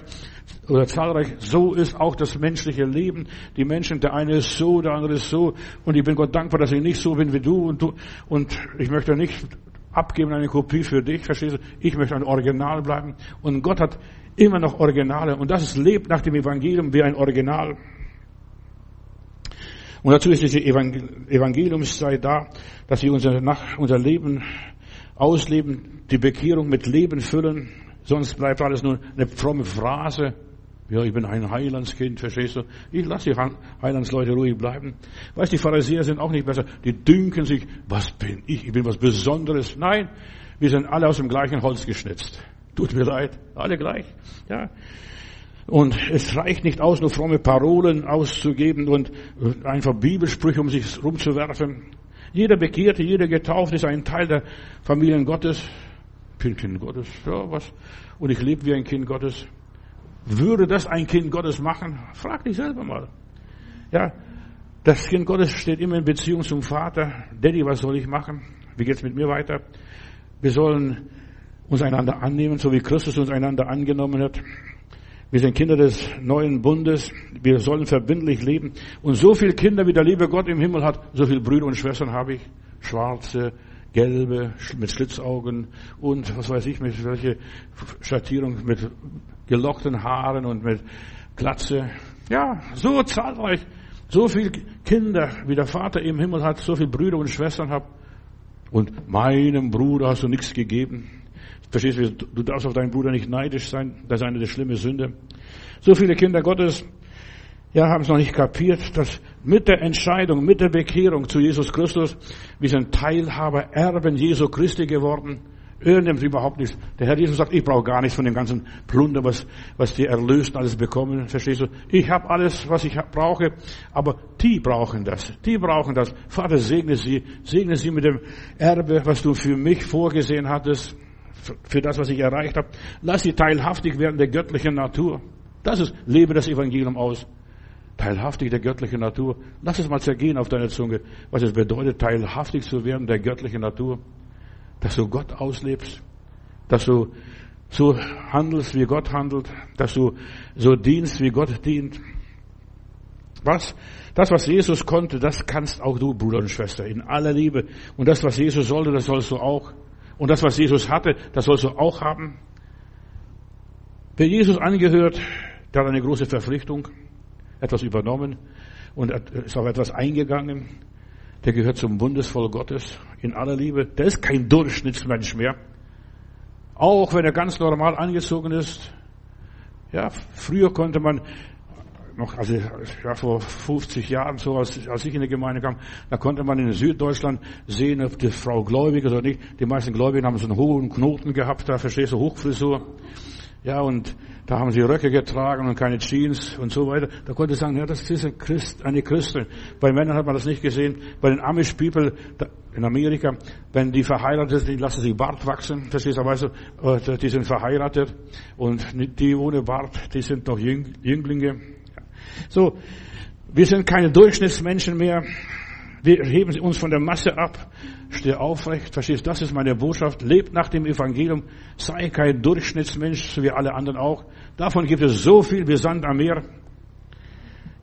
oder zahlreich. So ist auch das menschliche Leben. Die Menschen, der eine ist so, der andere ist so. Und ich bin Gott dankbar, dass ich nicht so bin wie du und du. Und ich möchte nicht abgeben eine Kopie für dich, verstehst du? Ich möchte ein Original bleiben. Und Gott hat immer noch Originale. Und das ist lebt nach dem Evangelium wie ein Original. Und dazu ist diese Evangeliumszeit da, dass wir unser, unser Leben ausleben, die Bekehrung mit Leben füllen. Sonst bleibt alles nur eine fromme Phrase. Ja, ich bin ein Heilandskind, verstehst du? Ich lasse die Heilandsleute ruhig bleiben. Weißt, die Pharisäer sind auch nicht besser. Die dünken sich, was bin ich? Ich bin was Besonderes. Nein, wir sind alle aus dem gleichen Holz geschnitzt. Tut mir leid, alle gleich. Ja. Und es reicht nicht aus, nur fromme Parolen auszugeben und einfach Bibelsprüche um sich rumzuwerfen. Jeder Bekehrte, jeder Getaufte ist ein Teil der Familien Gottes. Ich bin Kind Gottes, ja, was? Und ich lebe wie ein Kind Gottes. Würde das ein Kind Gottes machen? Frag dich selber mal. Ja, das Kind Gottes steht immer in Beziehung zum Vater. Daddy, was soll ich machen? Wie geht's mit mir weiter? Wir sollen uns einander annehmen, so wie Christus uns einander angenommen hat. Wir sind Kinder des neuen Bundes. Wir sollen verbindlich leben. Und so viele Kinder, wie der liebe Gott im Himmel hat, so viele Brüder und Schwestern habe ich. Schwarze, gelbe, mit Schlitzaugen und was weiß ich, mit welche Schattierung, mit gelockten Haaren und mit Glatze. Ja, so zahlreich. So viele Kinder, wie der Vater im Himmel hat, so viele Brüder und Schwestern hat. Und meinem Bruder hast du nichts gegeben. Verstehst du, du darfst auf deinen Bruder nicht neidisch sein. Das ist eine der schlimme Sünde. So viele Kinder Gottes, ja, haben es noch nicht kapiert, dass mit der Entscheidung, mit der Bekehrung zu Jesus Christus, wir sind Teilhaber, Erben Jesu Christi geworden. Er nimmt überhaupt nichts. Der Herr Jesus sagt, ich brauche gar nichts von dem ganzen Plunder, was, was die Erlösten alles bekommen. Verstehst du? Ich habe alles, was ich brauche, aber die brauchen das. Die brauchen das. Vater, segne sie. Segne sie mit dem Erbe, was du für mich vorgesehen hattest, für das, was ich erreicht habe. Lass sie teilhaftig werden der göttlichen Natur. Das ist, lebe das Evangelium aus. Teilhaftig der göttlichen Natur. Lass es mal zergehen auf deiner Zunge, was es bedeutet, teilhaftig zu werden der göttlichen Natur dass du Gott auslebst, dass du so handelst, wie Gott handelt, dass du so dienst, wie Gott dient. Was? Das, was Jesus konnte, das kannst auch du, Bruder und Schwester, in aller Liebe. Und das, was Jesus sollte, das sollst du auch. Und das, was Jesus hatte, das sollst du auch haben. Wer Jesus angehört, der hat eine große Verpflichtung, etwas übernommen und ist auf etwas eingegangen der gehört zum Bundesvolk Gottes in aller Liebe. Der ist kein Durchschnittsmensch mehr. Auch wenn er ganz normal angezogen ist. Ja, früher konnte man noch, also ja, vor 50 Jahren, so als, als ich in die Gemeinde kam, da konnte man in Süddeutschland sehen, ob die Frau gläubig ist oder nicht. Die meisten Gläubigen haben so einen hohen Knoten gehabt, da verstehst du, Hochfrisur. Ja, und da haben sie Röcke getragen und keine Jeans und so weiter. Da konnte ich sagen, ja, das ist ein Christ, eine Christin. Bei Männern hat man das nicht gesehen. Bei den Amish People in Amerika, wenn die verheiratet sind, lassen sich Bart wachsen. Verstehst du, weißt du, die sind verheiratet. Und die ohne Bart, die sind noch Jünglinge. So, wir sind keine Durchschnittsmenschen mehr. Wir heben uns von der Masse ab. Steh aufrecht. Verstehst, das ist meine Botschaft. Lebt nach dem Evangelium. Sei kein Durchschnittsmensch, so wie alle anderen auch. Davon gibt es so viel wie Sand am Meer.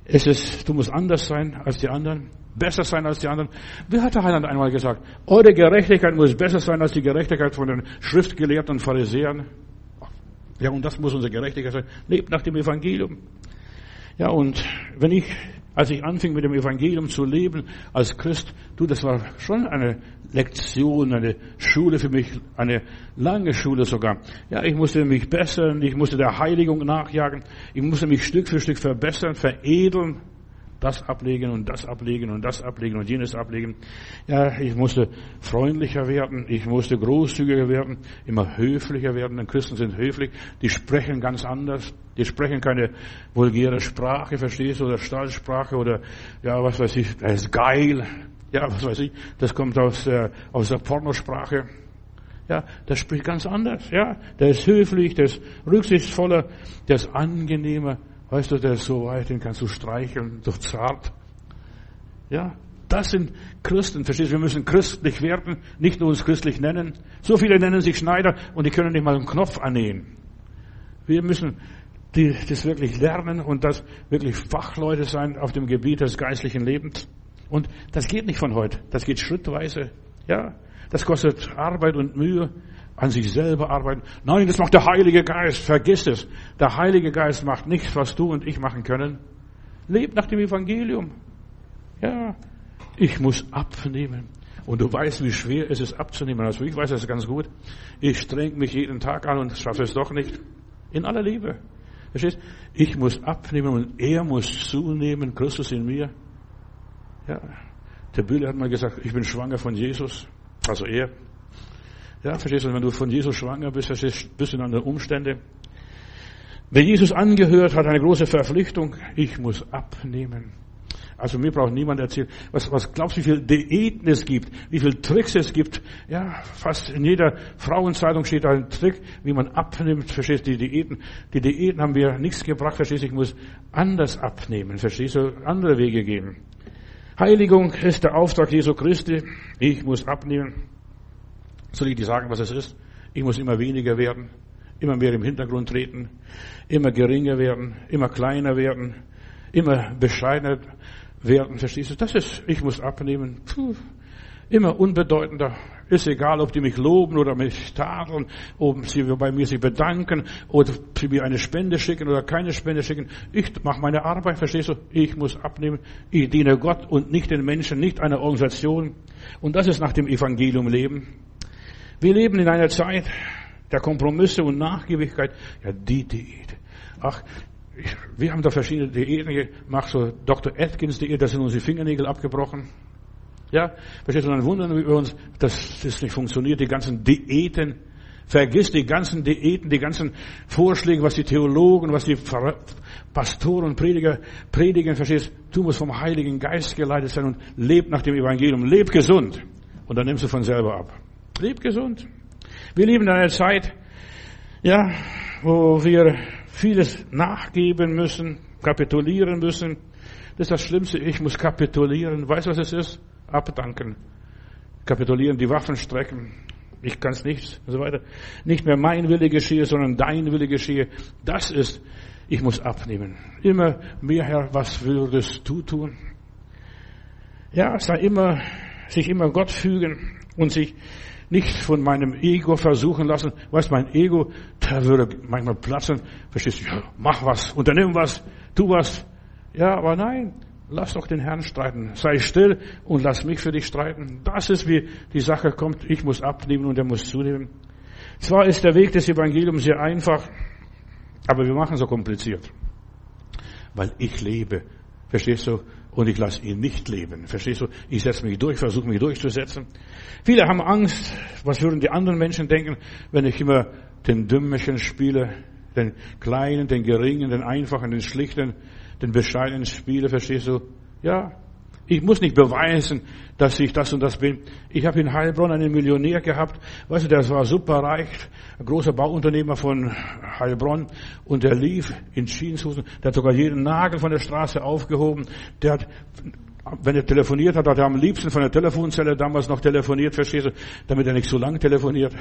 Es ist, du musst anders sein als die anderen. Besser sein als die anderen. Wer hat der Heiland einmal gesagt? Eure Gerechtigkeit muss besser sein als die Gerechtigkeit von den Schriftgelehrten und Pharisäern. Ja, und das muss unsere Gerechtigkeit sein. Lebt nach dem Evangelium. Ja, und wenn ich als ich anfing mit dem Evangelium zu leben als Christ, du, das war schon eine Lektion, eine Schule für mich, eine lange Schule sogar. Ja, ich musste mich bessern, ich musste der Heiligung nachjagen, ich musste mich Stück für Stück verbessern, veredeln, das ablegen und das ablegen und das ablegen und jenes ablegen. Ja, ich musste freundlicher werden, ich musste großzügiger werden, immer höflicher werden, denn Christen sind höflich, die sprechen ganz anders, die sprechen keine vulgäre Sprache, verstehst du, oder Stallsprache oder, ja, was weiß ich, das ist geil, ja, was weiß ich, das kommt aus der, aus der Pornosprache. Ja, der spricht ganz anders, ja. Der ist höflich, der ist rücksichtsvoller, der ist angenehmer, Weißt du, der ist so weit, den kannst du streicheln, so zart. Ja, das sind Christen, verstehst du? Wir müssen christlich werden, nicht nur uns christlich nennen. So viele nennen sich Schneider und die können nicht mal einen Knopf annähen. Wir müssen die, das wirklich lernen und das wirklich Fachleute sein auf dem Gebiet des geistlichen Lebens. Und das geht nicht von heute. Das geht schrittweise. Ja, das kostet Arbeit und Mühe an sich selber arbeiten. Nein, das macht der Heilige Geist. Vergiss es. Der Heilige Geist macht nichts, was du und ich machen können. Leb nach dem Evangelium. Ja, ich muss abnehmen. Und du weißt, wie schwer es ist abzunehmen. Also ich weiß das ganz gut. Ich streng mich jeden Tag an und schaffe es doch nicht. In aller Liebe. Verstehst? Ich muss abnehmen und er muss zunehmen. Christus in mir. Ja. Der Bühler hat mal gesagt, ich bin schwanger von Jesus. Also er. Ja, verstehst du, wenn du von Jesus schwanger bist, das ist ein bisschen andere Umstände. Wer Jesus angehört, hat eine große Verpflichtung. Ich muss abnehmen. Also mir braucht niemand erzählen, was, was glaubst du, wie viel Diäten es gibt, wie viel Tricks es gibt. Ja, fast in jeder Frauenzeitung steht ein Trick, wie man abnimmt, verstehst du, die Diäten. Die Diäten haben mir nichts gebracht, verstehst du, ich muss anders abnehmen, verstehst du, andere Wege gehen. Heiligung ist der Auftrag Jesu Christi. Ich muss abnehmen. Soll ich dir sagen, was es ist? Ich muss immer weniger werden, immer mehr im Hintergrund treten, immer geringer werden, immer kleiner werden, immer bescheidener werden. Verstehst du? Das ist, ich muss abnehmen. Puh, immer unbedeutender. Ist egal, ob die mich loben oder mich tadeln, ob sie bei mir sich bedanken oder sie mir eine Spende schicken oder keine Spende schicken. Ich mache meine Arbeit, verstehst du? Ich muss abnehmen. Ich diene Gott und nicht den Menschen, nicht einer Organisation. Und das ist nach dem Evangelium leben. Wir leben in einer Zeit der Kompromisse und Nachgiebigkeit. Ja, die Diät. Ach, ich, wir haben da verschiedene Diäten gemacht, so Dr. Atkins Diät, da sind unsere Fingernägel abgebrochen. Ja, verstehst du, dann wundern wir uns, dass das nicht funktioniert, die ganzen Diäten. Vergiss die ganzen Diäten, die ganzen Vorschläge, was die Theologen, was die Pastoren und Prediger predigen, verstehst? Du musst vom Heiligen Geist geleitet sein und leb nach dem Evangelium. Leb gesund. Und dann nimmst du von selber ab. Leb gesund. Wir leben in einer Zeit, ja, wo wir vieles nachgeben müssen, kapitulieren müssen. Das ist das Schlimmste. Ich muss kapitulieren. Weißt du, was es ist? Abdanken. Kapitulieren, die Waffen strecken ich kann es nicht und so weiter. Nicht mehr mein Wille geschehe, sondern dein Wille geschehe. Das ist, ich muss abnehmen. Immer mehr, Herr, was würdest du tun? Ja, sei immer, sich immer Gott fügen und sich nicht von meinem Ego versuchen lassen. Weißt, mein Ego, der würde manchmal platzen. Verstehst du? Ja, mach was, unternimm was, tu was. Ja, aber nein. Lass doch den Herrn streiten. Sei still und lass mich für dich streiten. Das ist, wie die Sache kommt. Ich muss abnehmen und er muss zunehmen. Zwar ist der Weg des Evangeliums sehr einfach, aber wir machen es so kompliziert. Weil ich lebe. Verstehst du? Und ich lasse ihn nicht leben. Verstehst du? Ich setze mich durch, versuche mich durchzusetzen. Viele haben Angst. Was würden die anderen Menschen denken, wenn ich immer den Dümmerchen spiele? Den Kleinen, den Geringen, den Einfachen, den Schlichten den bescheidenen Spieler, verstehst du? Ja, ich muss nicht beweisen, dass ich das und das bin. Ich habe in Heilbronn einen Millionär gehabt. Weißt du, der war super reich, ein großer Bauunternehmer von Heilbronn und der lief in Jeanshosen. Der hat sogar jeden Nagel von der Straße aufgehoben. Der hat, wenn er telefoniert hat, hat er am liebsten von der Telefonzelle damals noch telefoniert, verstehst du, damit er nicht so lang telefoniert.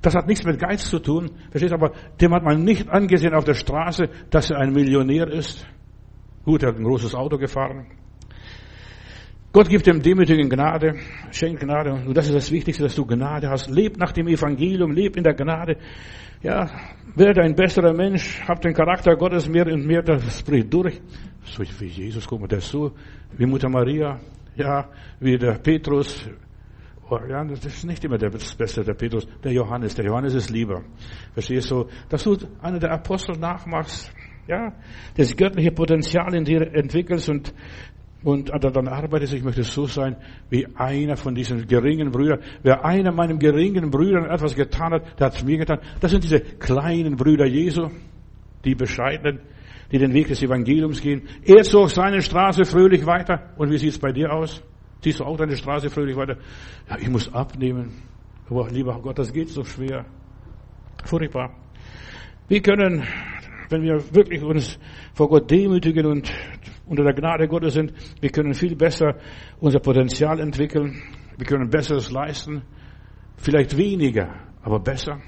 Das hat nichts mit Geiz zu tun, verstehst du, aber dem hat man nicht angesehen auf der Straße, dass er ein Millionär ist. Gut, er hat ein großes Auto gefahren. Gott gibt dem Demütigen Gnade, schenkt Gnade. Und das ist das Wichtigste, dass du Gnade hast. Leb nach dem Evangelium, leb in der Gnade. Ja, werde ein besserer Mensch, hab den Charakter Gottes mehr und mehr, das bricht durch. So wie Jesus, der ist so, wie Mutter Maria, ja, wie der Petrus. Oh, ja, das ist nicht immer der Beste, der Petrus, der Johannes. Der Johannes ist lieber. Verstehst du? Dass du einer der Apostel nachmachst, ja, das göttliche Potenzial in dir entwickelst und und dann arbeitest, ich möchte so sein wie einer von diesen geringen Brüdern. Wer einer meinem geringen Brüdern etwas getan hat, der hat es mir getan. Das sind diese kleinen Brüder Jesu, die bescheidenen, die den Weg des Evangeliums gehen. Er zog seine Straße fröhlich weiter. Und wie sieht es bei dir aus? Siehst du auch deine Straße fröhlich weiter? Ja, ich muss abnehmen. Aber lieber Gott, das geht so schwer. Furchtbar. Wir können wenn wir wirklich uns vor Gott demütigen und unter der Gnade Gottes sind, wir können viel besser unser Potenzial entwickeln. Wir können Besseres leisten. Vielleicht weniger, aber besser.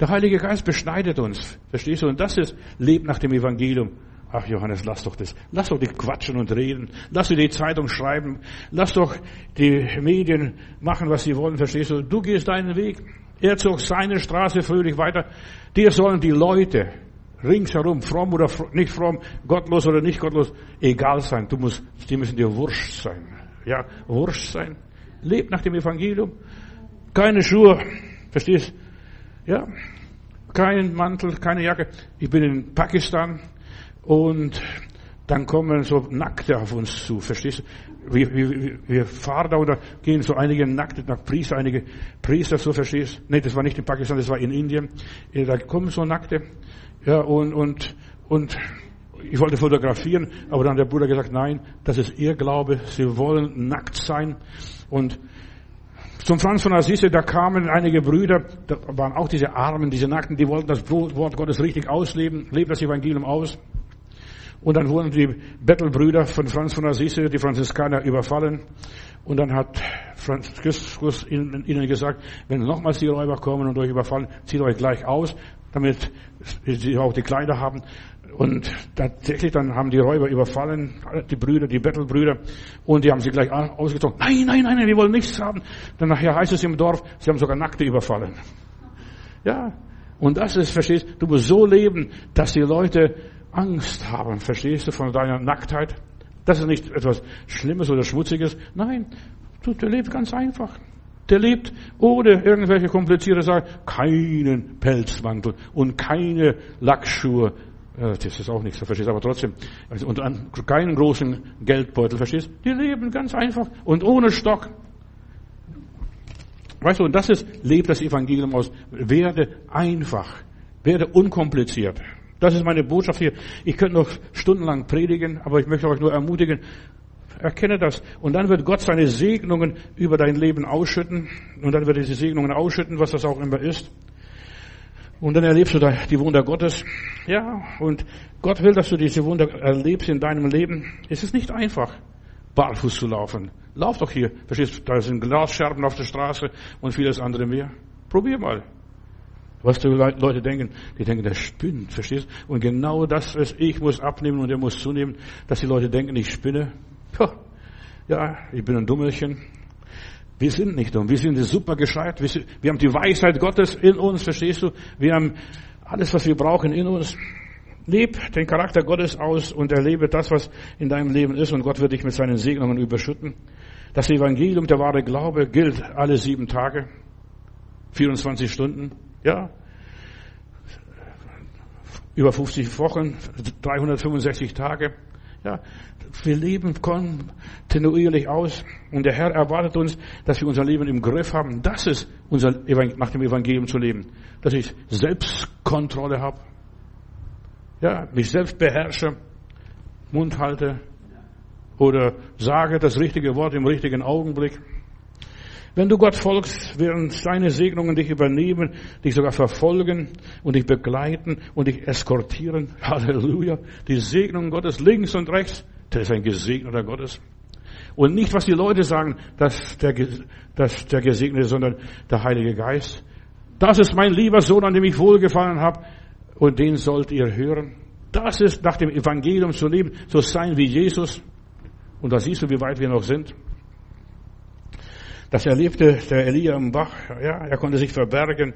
Der Heilige Geist beschneidet uns. Verstehst du? Und das ist, lebt nach dem Evangelium. Ach Johannes, lass doch das. Lass doch die quatschen und reden. Lass dir die Zeitung schreiben. Lass doch die Medien machen, was sie wollen. Verstehst du? Du gehst deinen Weg. Er zog seine Straße fröhlich weiter. Dir sollen die Leute ringsherum, fromm oder nicht fromm, gottlos oder nicht gottlos, egal sein. Du musst, die müssen dir wurscht sein. Ja, wurscht sein. Leb nach dem Evangelium. Keine Schuhe, verstehst? Ja, keinen Mantel, keine Jacke. Ich bin in Pakistan und dann kommen so Nackte auf uns zu, verstehst du? Wir, wir, wir fahren da oder gehen so einige Nackte nach Priester, einige Priester, so verstehst du? Nee, das war nicht in Pakistan, das war in Indien. Da kommen so Nackte ja, und, und, und ich wollte fotografieren, aber dann hat der Bruder gesagt, nein, das ist ihr Glaube, sie wollen nackt sein. Und zum Franz von Assisi, da kamen einige Brüder, da waren auch diese Armen, diese Nackten, die wollten das Wort Gottes richtig ausleben, leben das Evangelium aus. Und dann wurden die Bettelbrüder von Franz von Assisi, die Franziskaner, überfallen. Und dann hat Franziskus ihnen gesagt, wenn nochmals die Räuber kommen und euch überfallen, zieht euch gleich aus damit sie auch die Kleider haben. Und tatsächlich, dann haben die Räuber überfallen, die Brüder, die Bettelbrüder, und die haben sie gleich ausgezogen. Nein, nein, nein, wir wollen nichts haben. Dann nachher heißt es im Dorf, sie haben sogar Nackte überfallen. Ja, und das ist, verstehst du, musst so leben, dass die Leute Angst haben, verstehst du, von deiner Nacktheit. Das ist nicht etwas Schlimmes oder Schmutziges. Nein, du, du lebst ganz einfach. Der lebt ohne irgendwelche komplizierte Sachen, keinen Pelzmantel und keine Lackschuhe. Das ist auch nichts, verstehst aber trotzdem. Also, und keinen großen Geldbeutel, verstehst? Die leben ganz einfach und ohne Stock. Weißt du, und das ist, lebt das Evangelium aus. Werde einfach. Werde unkompliziert. Das ist meine Botschaft hier. Ich könnte noch stundenlang predigen, aber ich möchte euch nur ermutigen, erkenne das. Und dann wird Gott seine Segnungen über dein Leben ausschütten. Und dann wird er diese Segnungen ausschütten, was das auch immer ist. Und dann erlebst du die Wunder Gottes. Ja, und Gott will, dass du diese Wunder erlebst in deinem Leben. Es ist nicht einfach, barfuß zu laufen. Lauf doch hier. Verstehst du, da sind Glasscherben auf der Straße und vieles andere mehr. Probier mal. Was die Leute denken, die denken, der spinnt, verstehst? du? Und genau das ist, ich muss abnehmen und er muss zunehmen, dass die Leute denken, ich spinne. Ja, ich bin ein Dummelchen. Wir sind nicht dumm. Wir sind super gescheit. Wir haben die Weisheit Gottes in uns, verstehst du? Wir haben alles, was wir brauchen in uns. Leb den Charakter Gottes aus und erlebe das, was in deinem Leben ist und Gott wird dich mit seinen Segnungen überschütten. Das Evangelium, der wahre Glaube, gilt alle sieben Tage, 24 Stunden, ja. Über 50 Wochen, 365 Tage. Ja, wir leben kontinuierlich aus und der Herr erwartet uns, dass wir unser Leben im Griff haben. Das ist unser nach dem Evangelium zu leben, dass ich Selbstkontrolle habe, ja, mich selbst beherrsche, Mund halte oder sage das richtige Wort im richtigen Augenblick. Wenn du Gott folgst, werden seine Segnungen dich übernehmen, dich sogar verfolgen und dich begleiten und dich eskortieren. *laughs* Halleluja. Die Segnungen Gottes links und rechts, der ist ein Gesegneter Gottes. Und nicht, was die Leute sagen, dass der, dass der Gesegnete, sondern der Heilige Geist. Das ist mein lieber Sohn, an dem ich wohlgefallen habe, und den sollt ihr hören. Das ist nach dem Evangelium zu leben, so sein wie Jesus. Und da siehst du, wie weit wir noch sind. Das erlebte der Elia im Bach. Ja, er konnte sich verbergen.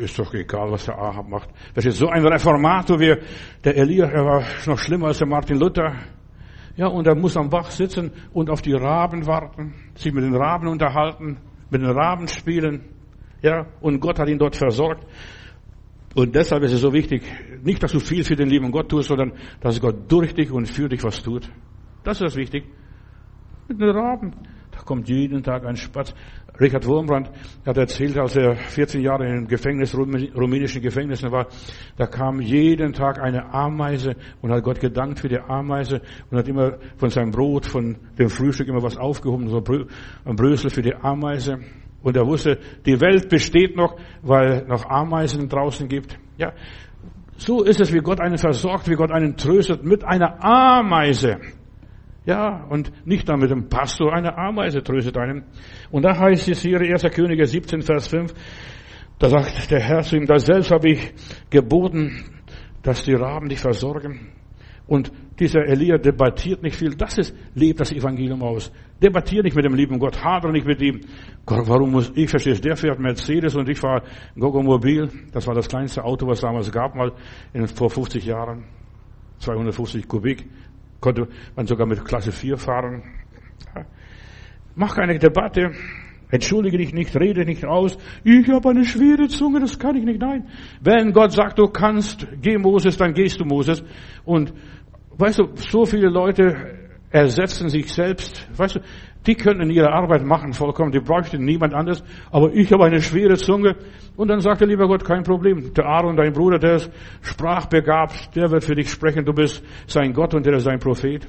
Ist doch egal, was der Ahab macht. Das ist so ein Reformator wie der Elia. Er war noch schlimmer als der Martin Luther. Ja, und er muss am Bach sitzen und auf die Raben warten, sich mit den Raben unterhalten, mit den Raben spielen. Ja, und Gott hat ihn dort versorgt. Und deshalb ist es so wichtig, nicht, dass du viel für den lieben Gott tust, sondern dass Gott durch dich und für dich was tut. Das ist das wichtig. Mit den Raben. Kommt jeden Tag ein Spatz. Richard Wurmbrand hat erzählt, als er 14 Jahre im Gefängnis, rumänischen Gefängnissen war, da kam jeden Tag eine Ameise und hat Gott gedankt für die Ameise und hat immer von seinem Brot, von dem Frühstück immer was aufgehoben, so ein Brösel für die Ameise. Und er wusste, die Welt besteht noch, weil noch Ameisen draußen gibt. Ja, so ist es, wie Gott einen versorgt, wie Gott einen tröstet mit einer Ameise. Ja, und nicht dann mit dem Pastor, eine Ameise tröstet einen. Und da heißt es hier, 1. Könige 17, Vers 5, da sagt der Herr zu ihm, da selbst habe ich geboten, dass die Raben dich versorgen. Und dieser Elia debattiert nicht viel. Das ist, lebt das Evangelium aus. Debattiert nicht mit dem lieben Gott, hadere nicht mit ihm. Gott, warum muss ich, verstehst, der fährt Mercedes und ich fahre Gogomobil. Das war das kleinste Auto, was damals gab, mal in, vor 50 Jahren. 250 Kubik. Konnte man sogar mit Klasse 4 fahren. Mach keine Debatte. Entschuldige dich nicht, rede nicht aus. Ich habe eine schwere Zunge, das kann ich nicht. Nein. Wenn Gott sagt, du kannst, geh Moses, dann gehst du Moses. Und weißt du, so viele Leute ersetzen sich selbst. Weißt du, die können in ihrer Arbeit machen vollkommen, die bräuchten niemand anderes. Aber ich habe eine schwere Zunge. Und dann sagt der lieber Gott, kein Problem. Der Aaron, dein Bruder, der ist sprachbegabt, der wird für dich sprechen. Du bist sein Gott und der ist sein Prophet.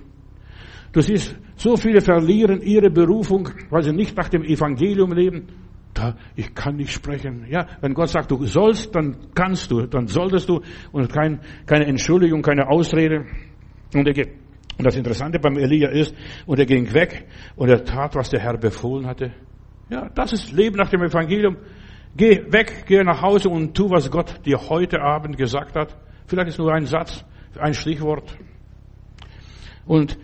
Du siehst, so viele verlieren ihre Berufung, weil sie nicht nach dem Evangelium leben. Da, ich kann nicht sprechen. Ja, wenn Gott sagt, du sollst, dann kannst du, dann solltest du und kein, keine Entschuldigung, keine Ausrede. Und er geht. Und das Interessante beim Elia ist, und er ging weg und er tat, was der Herr befohlen hatte. Ja, das ist Leben nach dem Evangelium. Geh weg, geh nach Hause und tu, was Gott dir heute Abend gesagt hat. Vielleicht ist nur ein Satz, ein Stichwort. Und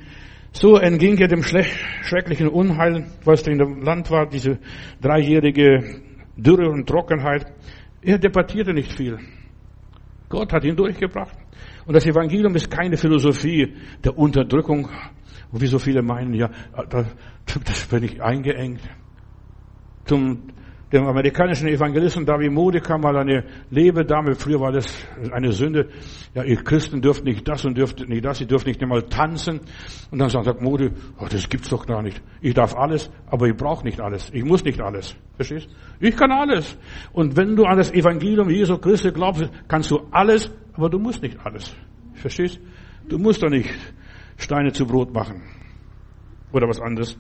so entging er dem schrecklichen Unheil, was in dem Land war, diese dreijährige Dürre und Trockenheit. Er debattierte nicht viel. Gott hat ihn durchgebracht. Und das Evangelium ist keine Philosophie der Unterdrückung, wie so viele meinen, ja, da, das bin ich eingeengt. Zum dem amerikanischen Evangelisten David Modi kam mal eine Lebedame, früher war das eine Sünde, ja, ihr Christen dürft nicht das und dürft nicht das, ihr dürft nicht einmal tanzen. Und dann sagt Modi, oh, das gibt's doch gar nicht. Ich darf alles, aber ich brauche nicht alles. Ich muss nicht alles. Verstehst? Ich kann alles. Und wenn du an das Evangelium Jesu Christi glaubst, kannst du alles, aber du musst nicht alles. Verstehst? Du musst doch nicht Steine zu Brot machen. Oder was anderes.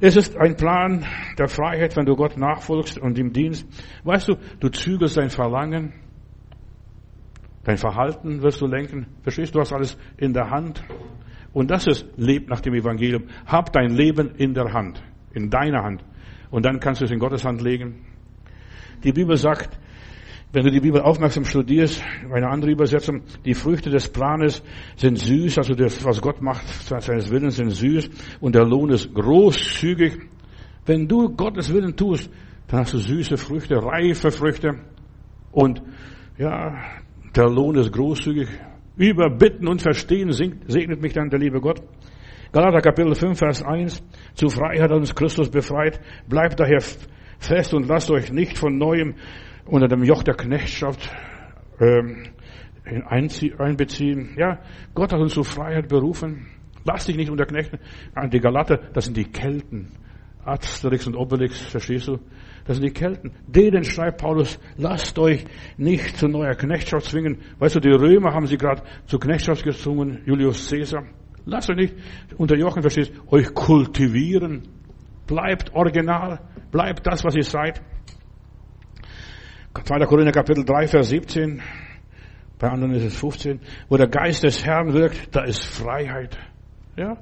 Es ist ein Plan der Freiheit, wenn du Gott nachfolgst und im Dienst. Weißt du, du zügelst dein Verlangen, dein Verhalten wirst du lenken. Verstehst du, hast alles in der Hand. Und das ist, leb nach dem Evangelium. Hab dein Leben in der Hand, in deiner Hand. Und dann kannst du es in Gottes Hand legen. Die Bibel sagt, wenn du die Bibel aufmerksam studierst, eine andere Übersetzung, die Früchte des Planes sind süß, also das, was Gott macht, seines Willens sind süß und der Lohn ist großzügig. Wenn du Gottes Willen tust, dann hast du süße Früchte, reife Früchte und ja, der Lohn ist großzügig. Über Bitten und Verstehen segnet mich dann der liebe Gott. Galater Kapitel 5, Vers 1. Zu Freiheit hat uns Christus befreit. Bleibt daher fest und lasst euch nicht von neuem unter dem Joch der Knechtschaft ähm, einbeziehen. Ja, Gott hat uns zur Freiheit berufen. Lass dich nicht unter Knechten. Die Galater, das sind die Kelten. Asterix und Obelix, verstehst du? Das sind die Kelten. Denen schreibt Paulus, lasst euch nicht zu neuer Knechtschaft zwingen. Weißt du, die Römer haben sie gerade zur Knechtschaft gezwungen, Julius Caesar. Lasst euch nicht unterjochen, verstehst du? Euch kultivieren. Bleibt original. Bleibt das, was ihr seid. 2. Korinther Kapitel 3, Vers 17. Bei anderen ist es 15. Wo der Geist des Herrn wirkt, da ist Freiheit. Ja?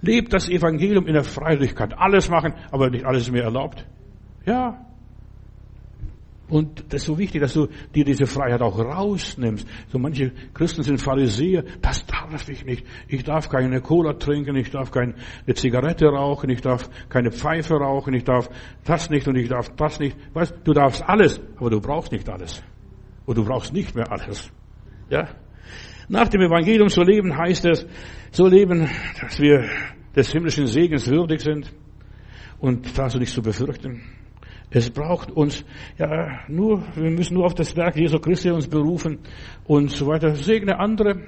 Lebt das Evangelium in der Freiheit. Kann alles machen, aber nicht alles ist mir erlaubt. Ja. Und das ist so wichtig, dass du dir diese Freiheit auch rausnimmst. So manche Christen sind Pharisäer, das darf ich nicht. Ich darf keine Cola trinken, ich darf keine Zigarette rauchen, ich darf keine Pfeife rauchen, ich darf das nicht und ich darf das nicht. Weißt, du darfst alles, aber du brauchst nicht alles. Und du brauchst nicht mehr alles. Ja? Nach dem Evangelium zu leben heißt es, so leben, dass wir des himmlischen Segens würdig sind und da hast du nichts zu befürchten. Es braucht uns, ja, nur, wir müssen nur auf das Werk Jesu Christi uns berufen und so weiter. Segne andere,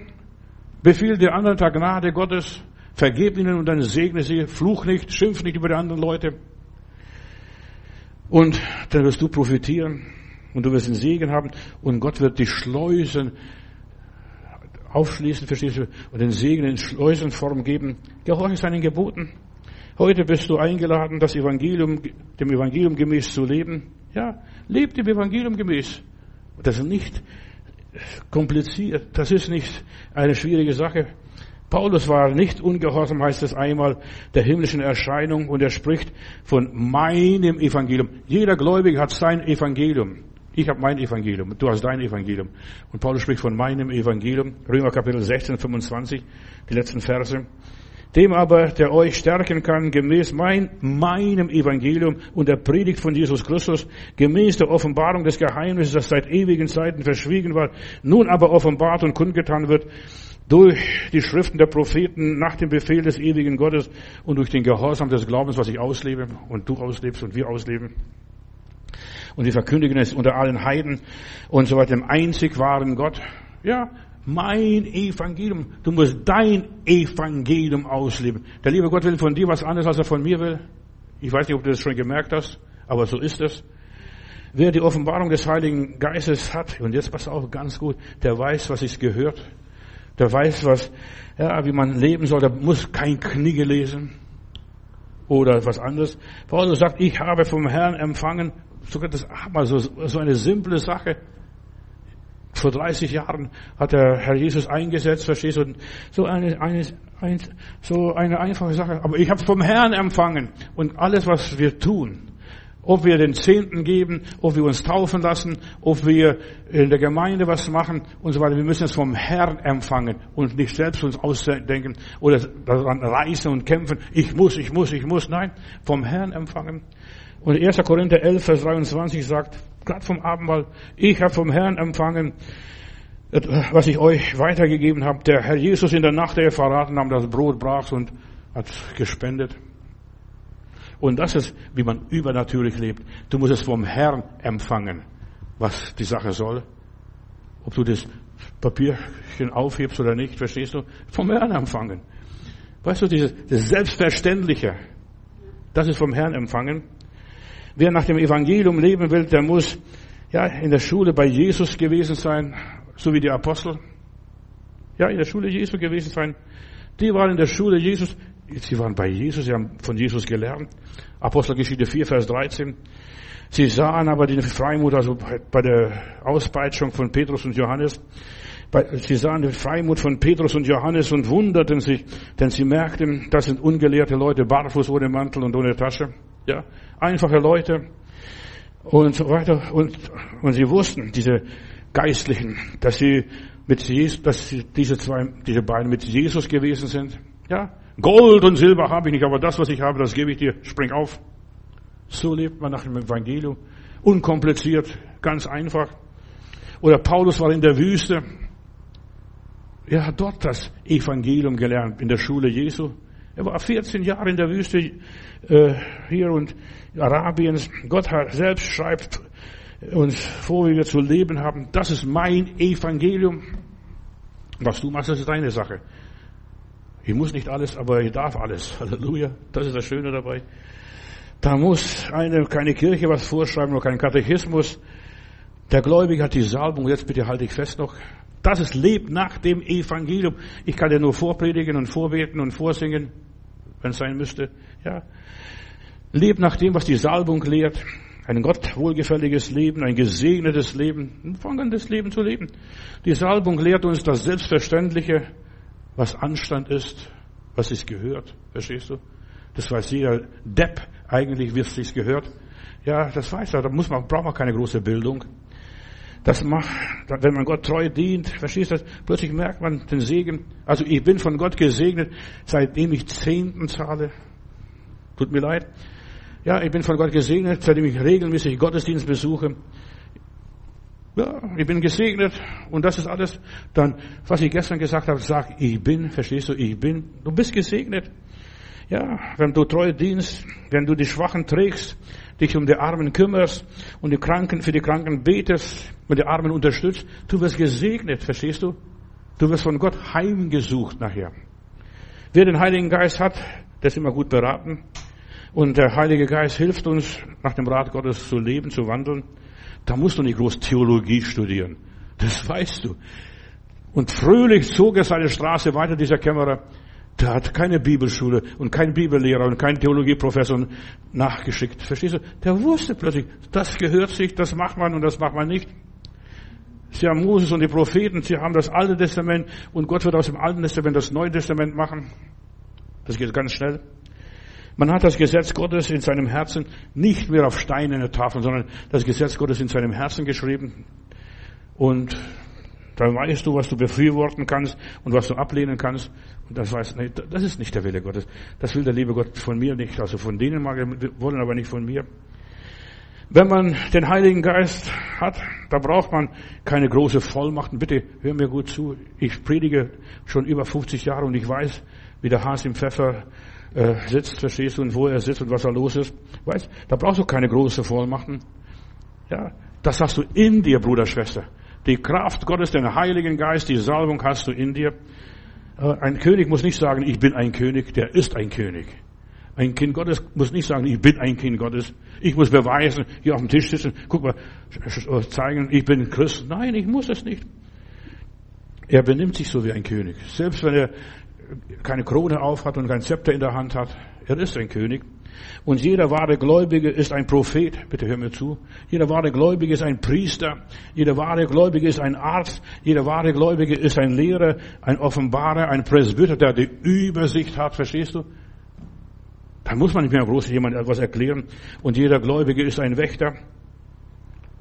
befiehl dir anderen der Gnade Gottes, vergeb ihnen und dann segne sie, fluch nicht, schimpf nicht über die anderen Leute. Und dann wirst du profitieren und du wirst den Segen haben und Gott wird die Schleusen aufschließen, verstehst du, und den Segen in Schleusenform geben. Gehorche seinen Geboten. Heute bist du eingeladen, das Evangelium, dem Evangelium gemäß zu leben. Ja, lebt dem Evangelium gemäß. Das ist nicht kompliziert. Das ist nicht eine schwierige Sache. Paulus war nicht ungehorsam, heißt es einmal, der himmlischen Erscheinung und er spricht von meinem Evangelium. Jeder Gläubige hat sein Evangelium. Ich habe mein Evangelium, du hast dein Evangelium. Und Paulus spricht von meinem Evangelium. Römer Kapitel 16, 25, die letzten Verse. Dem aber, der euch stärken kann, gemäß mein, meinem Evangelium und der Predigt von Jesus Christus, gemäß der Offenbarung des Geheimnisses, das seit ewigen Zeiten verschwiegen war, nun aber offenbart und kundgetan wird, durch die Schriften der Propheten nach dem Befehl des ewigen Gottes und durch den Gehorsam des Glaubens, was ich auslebe und du auslebst und wir ausleben. Und wir verkündigen es unter allen Heiden und so weiter, dem einzig wahren Gott. Ja, mein Evangelium. Du musst dein Evangelium ausleben. Der liebe Gott will von dir was anderes, als er von mir will. Ich weiß nicht, ob du das schon gemerkt hast, aber so ist es. Wer die Offenbarung des Heiligen Geistes hat, und jetzt pass auf ganz gut, der weiß, was es gehört. Der weiß, was, ja, wie man leben soll. Der muss kein Knie lesen oder was anderes. Paulus sagt, ich habe vom Herrn empfangen. Sogar das, mal so, so eine simple Sache vor 30 Jahren hat der Herr Jesus eingesetzt, verstehst du? So eine, eine, ein, so eine einfache Sache. Aber ich habe vom Herrn empfangen. Und alles, was wir tun, ob wir den Zehnten geben, ob wir uns taufen lassen, ob wir in der Gemeinde was machen und so weiter. Wir müssen es vom Herrn empfangen und nicht selbst uns ausdenken oder daran reißen und kämpfen. Ich muss, ich muss, ich muss. Nein, vom Herrn empfangen. Und 1. Korinther 11, Vers 23 sagt, gerade vom Abendmahl, ich habe vom Herrn empfangen, was ich euch weitergegeben habe. Der Herr Jesus in der Nacht, der verraten haben, das Brot brach und hat gespendet. Und das ist, wie man übernatürlich lebt. Du musst es vom Herrn empfangen, was die Sache soll. Ob du das Papierchen aufhebst oder nicht, verstehst du? Vom Herrn empfangen. Weißt du, dieses, das Selbstverständliche, das ist vom Herrn empfangen. Wer nach dem Evangelium leben will, der muss ja in der Schule bei Jesus gewesen sein, so wie die Apostel. Ja, in der Schule Jesu gewesen sein. Die waren in der Schule Jesus, sie waren bei Jesus, sie haben von Jesus gelernt. Apostelgeschichte 4, Vers 13. Sie sahen aber die Freimut, also bei der Auspeitschung von Petrus und Johannes, sie sahen die Freimut von Petrus und Johannes und wunderten sich, denn sie merkten, das sind ungelehrte Leute, barfuß ohne Mantel und ohne Tasche. Ja, einfache Leute und so weiter. Und, und sie wussten, diese Geistlichen, dass sie mit Jesus, dass sie diese zwei, diese beiden mit Jesus gewesen sind. Ja, Gold und Silber habe ich nicht, aber das, was ich habe, das gebe ich dir. Spring auf. So lebt man nach dem Evangelium. Unkompliziert, ganz einfach. Oder Paulus war in der Wüste. Er hat dort das Evangelium gelernt in der Schule Jesu. Er war 14 Jahre in der Wüste äh, hier und Arabiens. Gott hat, selbst schreibt uns vor, wie wir zu leben haben. Das ist mein Evangelium. Was du machst, das ist deine Sache. Ich muss nicht alles, aber ich darf alles. Halleluja. Das ist das Schöne dabei. Da muss eine, keine Kirche was vorschreiben oder kein Katechismus. Der Gläubige hat die Salbung. Jetzt bitte halte ich fest noch. Das ist lebt nach dem Evangelium. Ich kann ja nur vorpredigen und vorbeten und vorsingen, wenn es sein müsste. Ja. Lebt nach dem, was die Salbung lehrt. Ein Gott wohlgefälliges Leben, ein gesegnetes Leben, ein fangendes Leben zu leben. Die Salbung lehrt uns das Selbstverständliche, was Anstand ist, was es gehört. Verstehst du? Das weiß jeder Depp eigentlich, wie es sich gehört. Ja, das weiß er. Da muss man, braucht man keine große Bildung. Das macht, wenn man Gott treu dient, verstehst du, plötzlich merkt man den Segen. Also ich bin von Gott gesegnet, seitdem ich Zehnten zahle. Tut mir leid. Ja, ich bin von Gott gesegnet, seitdem ich regelmäßig Gottesdienst besuche. Ja, ich bin gesegnet und das ist alles. Dann, was ich gestern gesagt habe, sag, ich bin, verstehst du, ich bin. Du bist gesegnet. Ja, wenn du treu dienst, wenn du die Schwachen trägst, dich um die Armen kümmerst und die Kranken, für die Kranken betest und die Armen unterstützt, du wirst gesegnet, verstehst du? Du wirst von Gott heimgesucht nachher. Wer den Heiligen Geist hat, der ist immer gut beraten. Und der Heilige Geist hilft uns, nach dem Rat Gottes zu leben, zu wandeln. Da musst du nicht groß Theologie studieren. Das weißt du. Und fröhlich zog er seine Straße weiter, dieser Kämmerer. Der hat keine Bibelschule und kein Bibellehrer und kein Theologieprofessor nachgeschickt. Verstehst du? Der wusste plötzlich, das gehört sich, das macht man und das macht man nicht. Sie haben Moses und die Propheten, sie haben das Alte Testament und Gott wird aus dem Alten Testament das Neue Testament machen. Das geht ganz schnell. Man hat das Gesetz Gottes in seinem Herzen nicht mehr auf steinerne Tafeln, sondern das Gesetz Gottes in seinem Herzen geschrieben. Und dann weißt du, was du befürworten kannst und was du ablehnen kannst. Und das weiß nicht, das ist nicht der Wille Gottes. Das will der liebe Gott von mir nicht. Also von denen mag er wollen, aber nicht von mir. Wenn man den Heiligen Geist hat, da braucht man keine große Vollmacht. Und bitte hör mir gut zu. Ich predige schon über 50 Jahre und ich weiß, wie der Hase im Pfeffer äh, sitzt, verstehst du, und wo er sitzt und was da los ist. Weißt, da brauchst du keine große Vollmachten. Ja, das hast du in dir, Bruder, Schwester. Die Kraft Gottes, den Heiligen Geist, die Salbung hast du in dir. Äh, ein König muss nicht sagen, ich bin ein König, der ist ein König. Ein Kind Gottes muss nicht sagen, ich bin ein Kind Gottes. Ich muss beweisen, hier auf dem Tisch sitzen, guck mal, zeigen, ich bin Christ. Nein, ich muss es nicht. Er benimmt sich so wie ein König. Selbst wenn er keine Krone aufhat und kein Zepter in der Hand hat. Er ist ein König. Und jeder wahre Gläubige ist ein Prophet. Bitte hör mir zu. Jeder wahre Gläubige ist ein Priester. Jeder wahre Gläubige ist ein Arzt. Jeder wahre Gläubige ist ein Lehrer, ein Offenbarer, ein Presbyter, der die Übersicht hat. Verstehst du? Da muss man nicht mehr groß jemand etwas erklären. Und jeder Gläubige ist ein Wächter.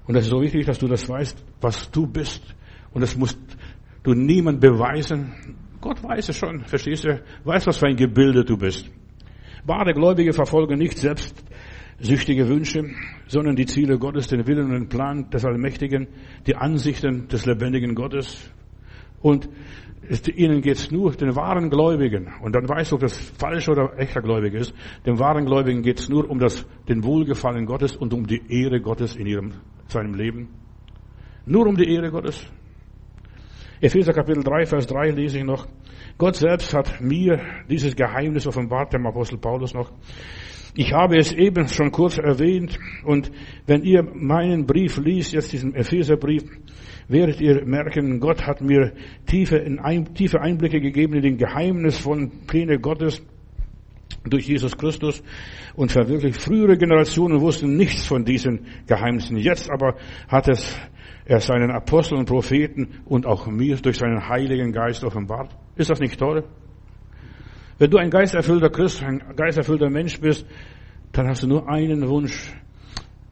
Und das ist so wichtig, dass du das weißt, was du bist. Und das musst du niemand beweisen. Gott weiß es schon, verstehst du? Weiß, was für ein Gebilde du bist. Wahre Gläubige verfolgen nicht selbstsüchtige Wünsche, sondern die Ziele Gottes, den Willen und den Plan des Allmächtigen, die Ansichten des lebendigen Gottes. Und ihnen geht's nur, den wahren Gläubigen, und dann weißt du, ob das falsch oder echter Gläubige ist, dem wahren Gläubigen geht's nur um das, den Wohlgefallen Gottes und um die Ehre Gottes in ihrem, seinem Leben. Nur um die Ehre Gottes. Epheser Kapitel 3, Vers 3 lese ich noch. Gott selbst hat mir dieses Geheimnis offenbart, dem Apostel Paulus noch. Ich habe es eben schon kurz erwähnt und wenn ihr meinen Brief liest, jetzt diesen Epheserbrief, werdet ihr merken, Gott hat mir tiefe, tiefe Einblicke gegeben in den geheimnisvollen Pläne Gottes durch Jesus Christus und verwirklicht. Frühere Generationen wussten nichts von diesen Geheimnissen. Jetzt aber hat es er seinen Aposteln Propheten und auch mir durch seinen Heiligen Geist offenbart. Ist das nicht toll? Wenn du ein geisterfüllter Christ, ein geisterfüllter Mensch bist, dann hast du nur einen Wunsch,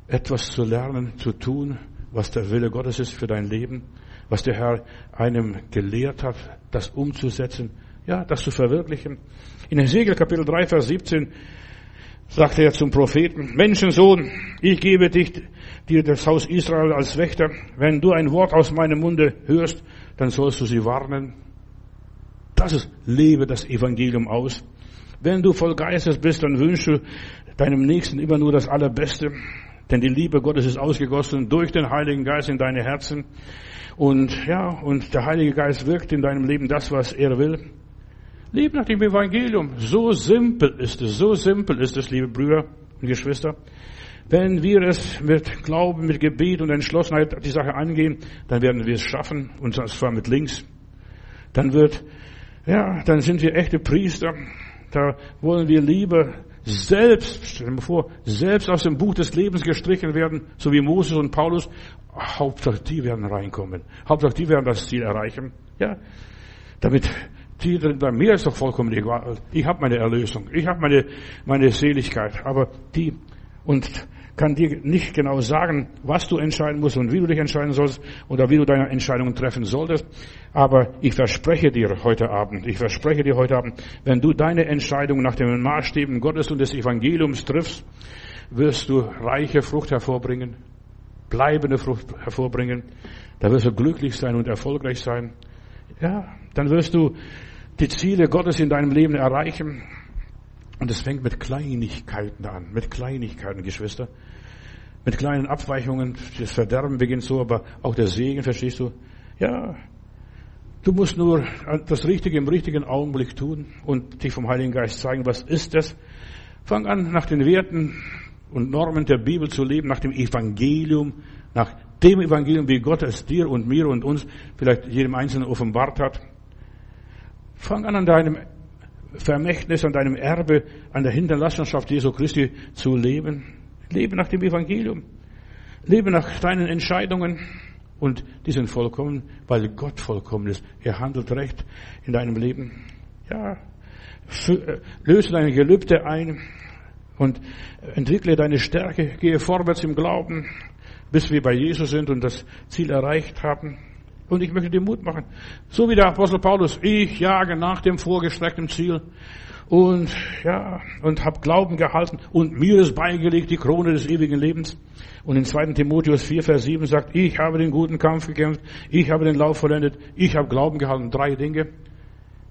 etwas zu lernen, zu tun, was der Wille Gottes ist für dein Leben, was der Herr einem gelehrt hat, das umzusetzen, ja, das zu verwirklichen. In Hegel Kapitel 3, Vers 17 sagte er zum Propheten, Menschensohn, ich gebe dich, dir das Haus Israel als Wächter. Wenn du ein Wort aus meinem Munde hörst, dann sollst du sie warnen. Das ist, lebe das Evangelium aus. Wenn du voll Geistes bist, dann wünsche deinem Nächsten immer nur das Allerbeste. Denn die Liebe Gottes ist ausgegossen durch den Heiligen Geist in deine Herzen. Und ja, und der Heilige Geist wirkt in deinem Leben das, was er will. Lebe nach dem Evangelium. So simpel ist es, so simpel ist es, liebe Brüder und Geschwister. Wenn wir es mit Glauben, mit Gebet und Entschlossenheit die Sache angehen, dann werden wir es schaffen, und zwar mit links. Dann wird, ja, dann sind wir echte Priester. Da wollen wir lieber selbst, stell dir mal vor, selbst aus dem Buch des Lebens gestrichen werden, so wie Moses und Paulus. Hauptsache, die werden reinkommen. Hauptsache, die werden das Ziel erreichen. Ja, damit die bei mir ist doch vollkommen egal. Ich habe meine Erlösung, ich habe meine meine Seligkeit, aber die und kann dir nicht genau sagen, was du entscheiden musst und wie du dich entscheiden sollst oder wie du deine Entscheidungen treffen solltest. Aber ich verspreche dir heute Abend, ich verspreche dir heute Abend, wenn du deine Entscheidung nach den Maßstäben Gottes und des Evangeliums triffst, wirst du reiche Frucht hervorbringen, bleibende Frucht hervorbringen. Da wirst du glücklich sein und erfolgreich sein. Ja, dann wirst du die Ziele Gottes in deinem Leben erreichen. Und es fängt mit Kleinigkeiten an, mit Kleinigkeiten, Geschwister. Mit kleinen Abweichungen. Das Verderben beginnt so, aber auch der Segen, verstehst du? Ja. Du musst nur das Richtige im richtigen Augenblick tun und dich vom Heiligen Geist zeigen, was ist das? Fang an, nach den Werten und Normen der Bibel zu leben, nach dem Evangelium, nach dem Evangelium, wie Gott es dir und mir und uns, vielleicht jedem Einzelnen offenbart hat. Fang an, an deinem Vermächtnis, an deinem Erbe, an der Hinterlassenschaft Jesu Christi zu leben. Lebe nach dem Evangelium. Lebe nach deinen Entscheidungen. Und die sind vollkommen, weil Gott vollkommen ist. Er handelt recht in deinem Leben. Ja, äh, löse deine Gelübde ein und entwickle deine Stärke. Gehe vorwärts im Glauben, bis wir bei Jesus sind und das Ziel erreicht haben. Und ich möchte dir Mut machen. So wie der Apostel Paulus, ich jage nach dem vorgestreckten Ziel und ja, und habe Glauben gehalten und mir ist beigelegt die Krone des ewigen Lebens. Und in 2. Timotheus 4, Vers 7 sagt, ich habe den guten Kampf gekämpft, ich habe den Lauf vollendet, ich habe Glauben gehalten. Drei Dinge.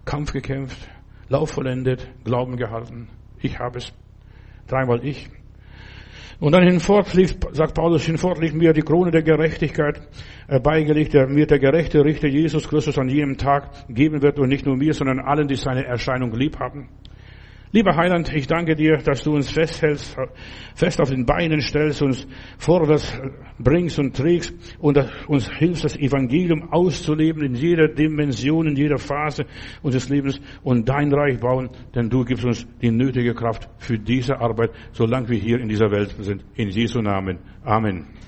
Kampf gekämpft, Lauf vollendet, Glauben gehalten. Ich habe es. Dreimal ich. Und dann hinfort liegt, sagt Paulus, hinfort liegt mir die Krone der Gerechtigkeit äh, beigelegt, der mir der gerechte Richter Jesus Christus an jenem Tag geben wird und nicht nur mir, sondern allen, die seine Erscheinung lieb haben. Lieber Heiland, ich danke dir, dass du uns festhältst, fest auf den Beinen stellst, uns vorwärts bringst und trägst und uns hilfst, das Evangelium auszuleben in jeder Dimension, in jeder Phase unseres Lebens und dein Reich bauen, denn du gibst uns die nötige Kraft für diese Arbeit, solange wir hier in dieser Welt sind. In Jesu Namen. Amen.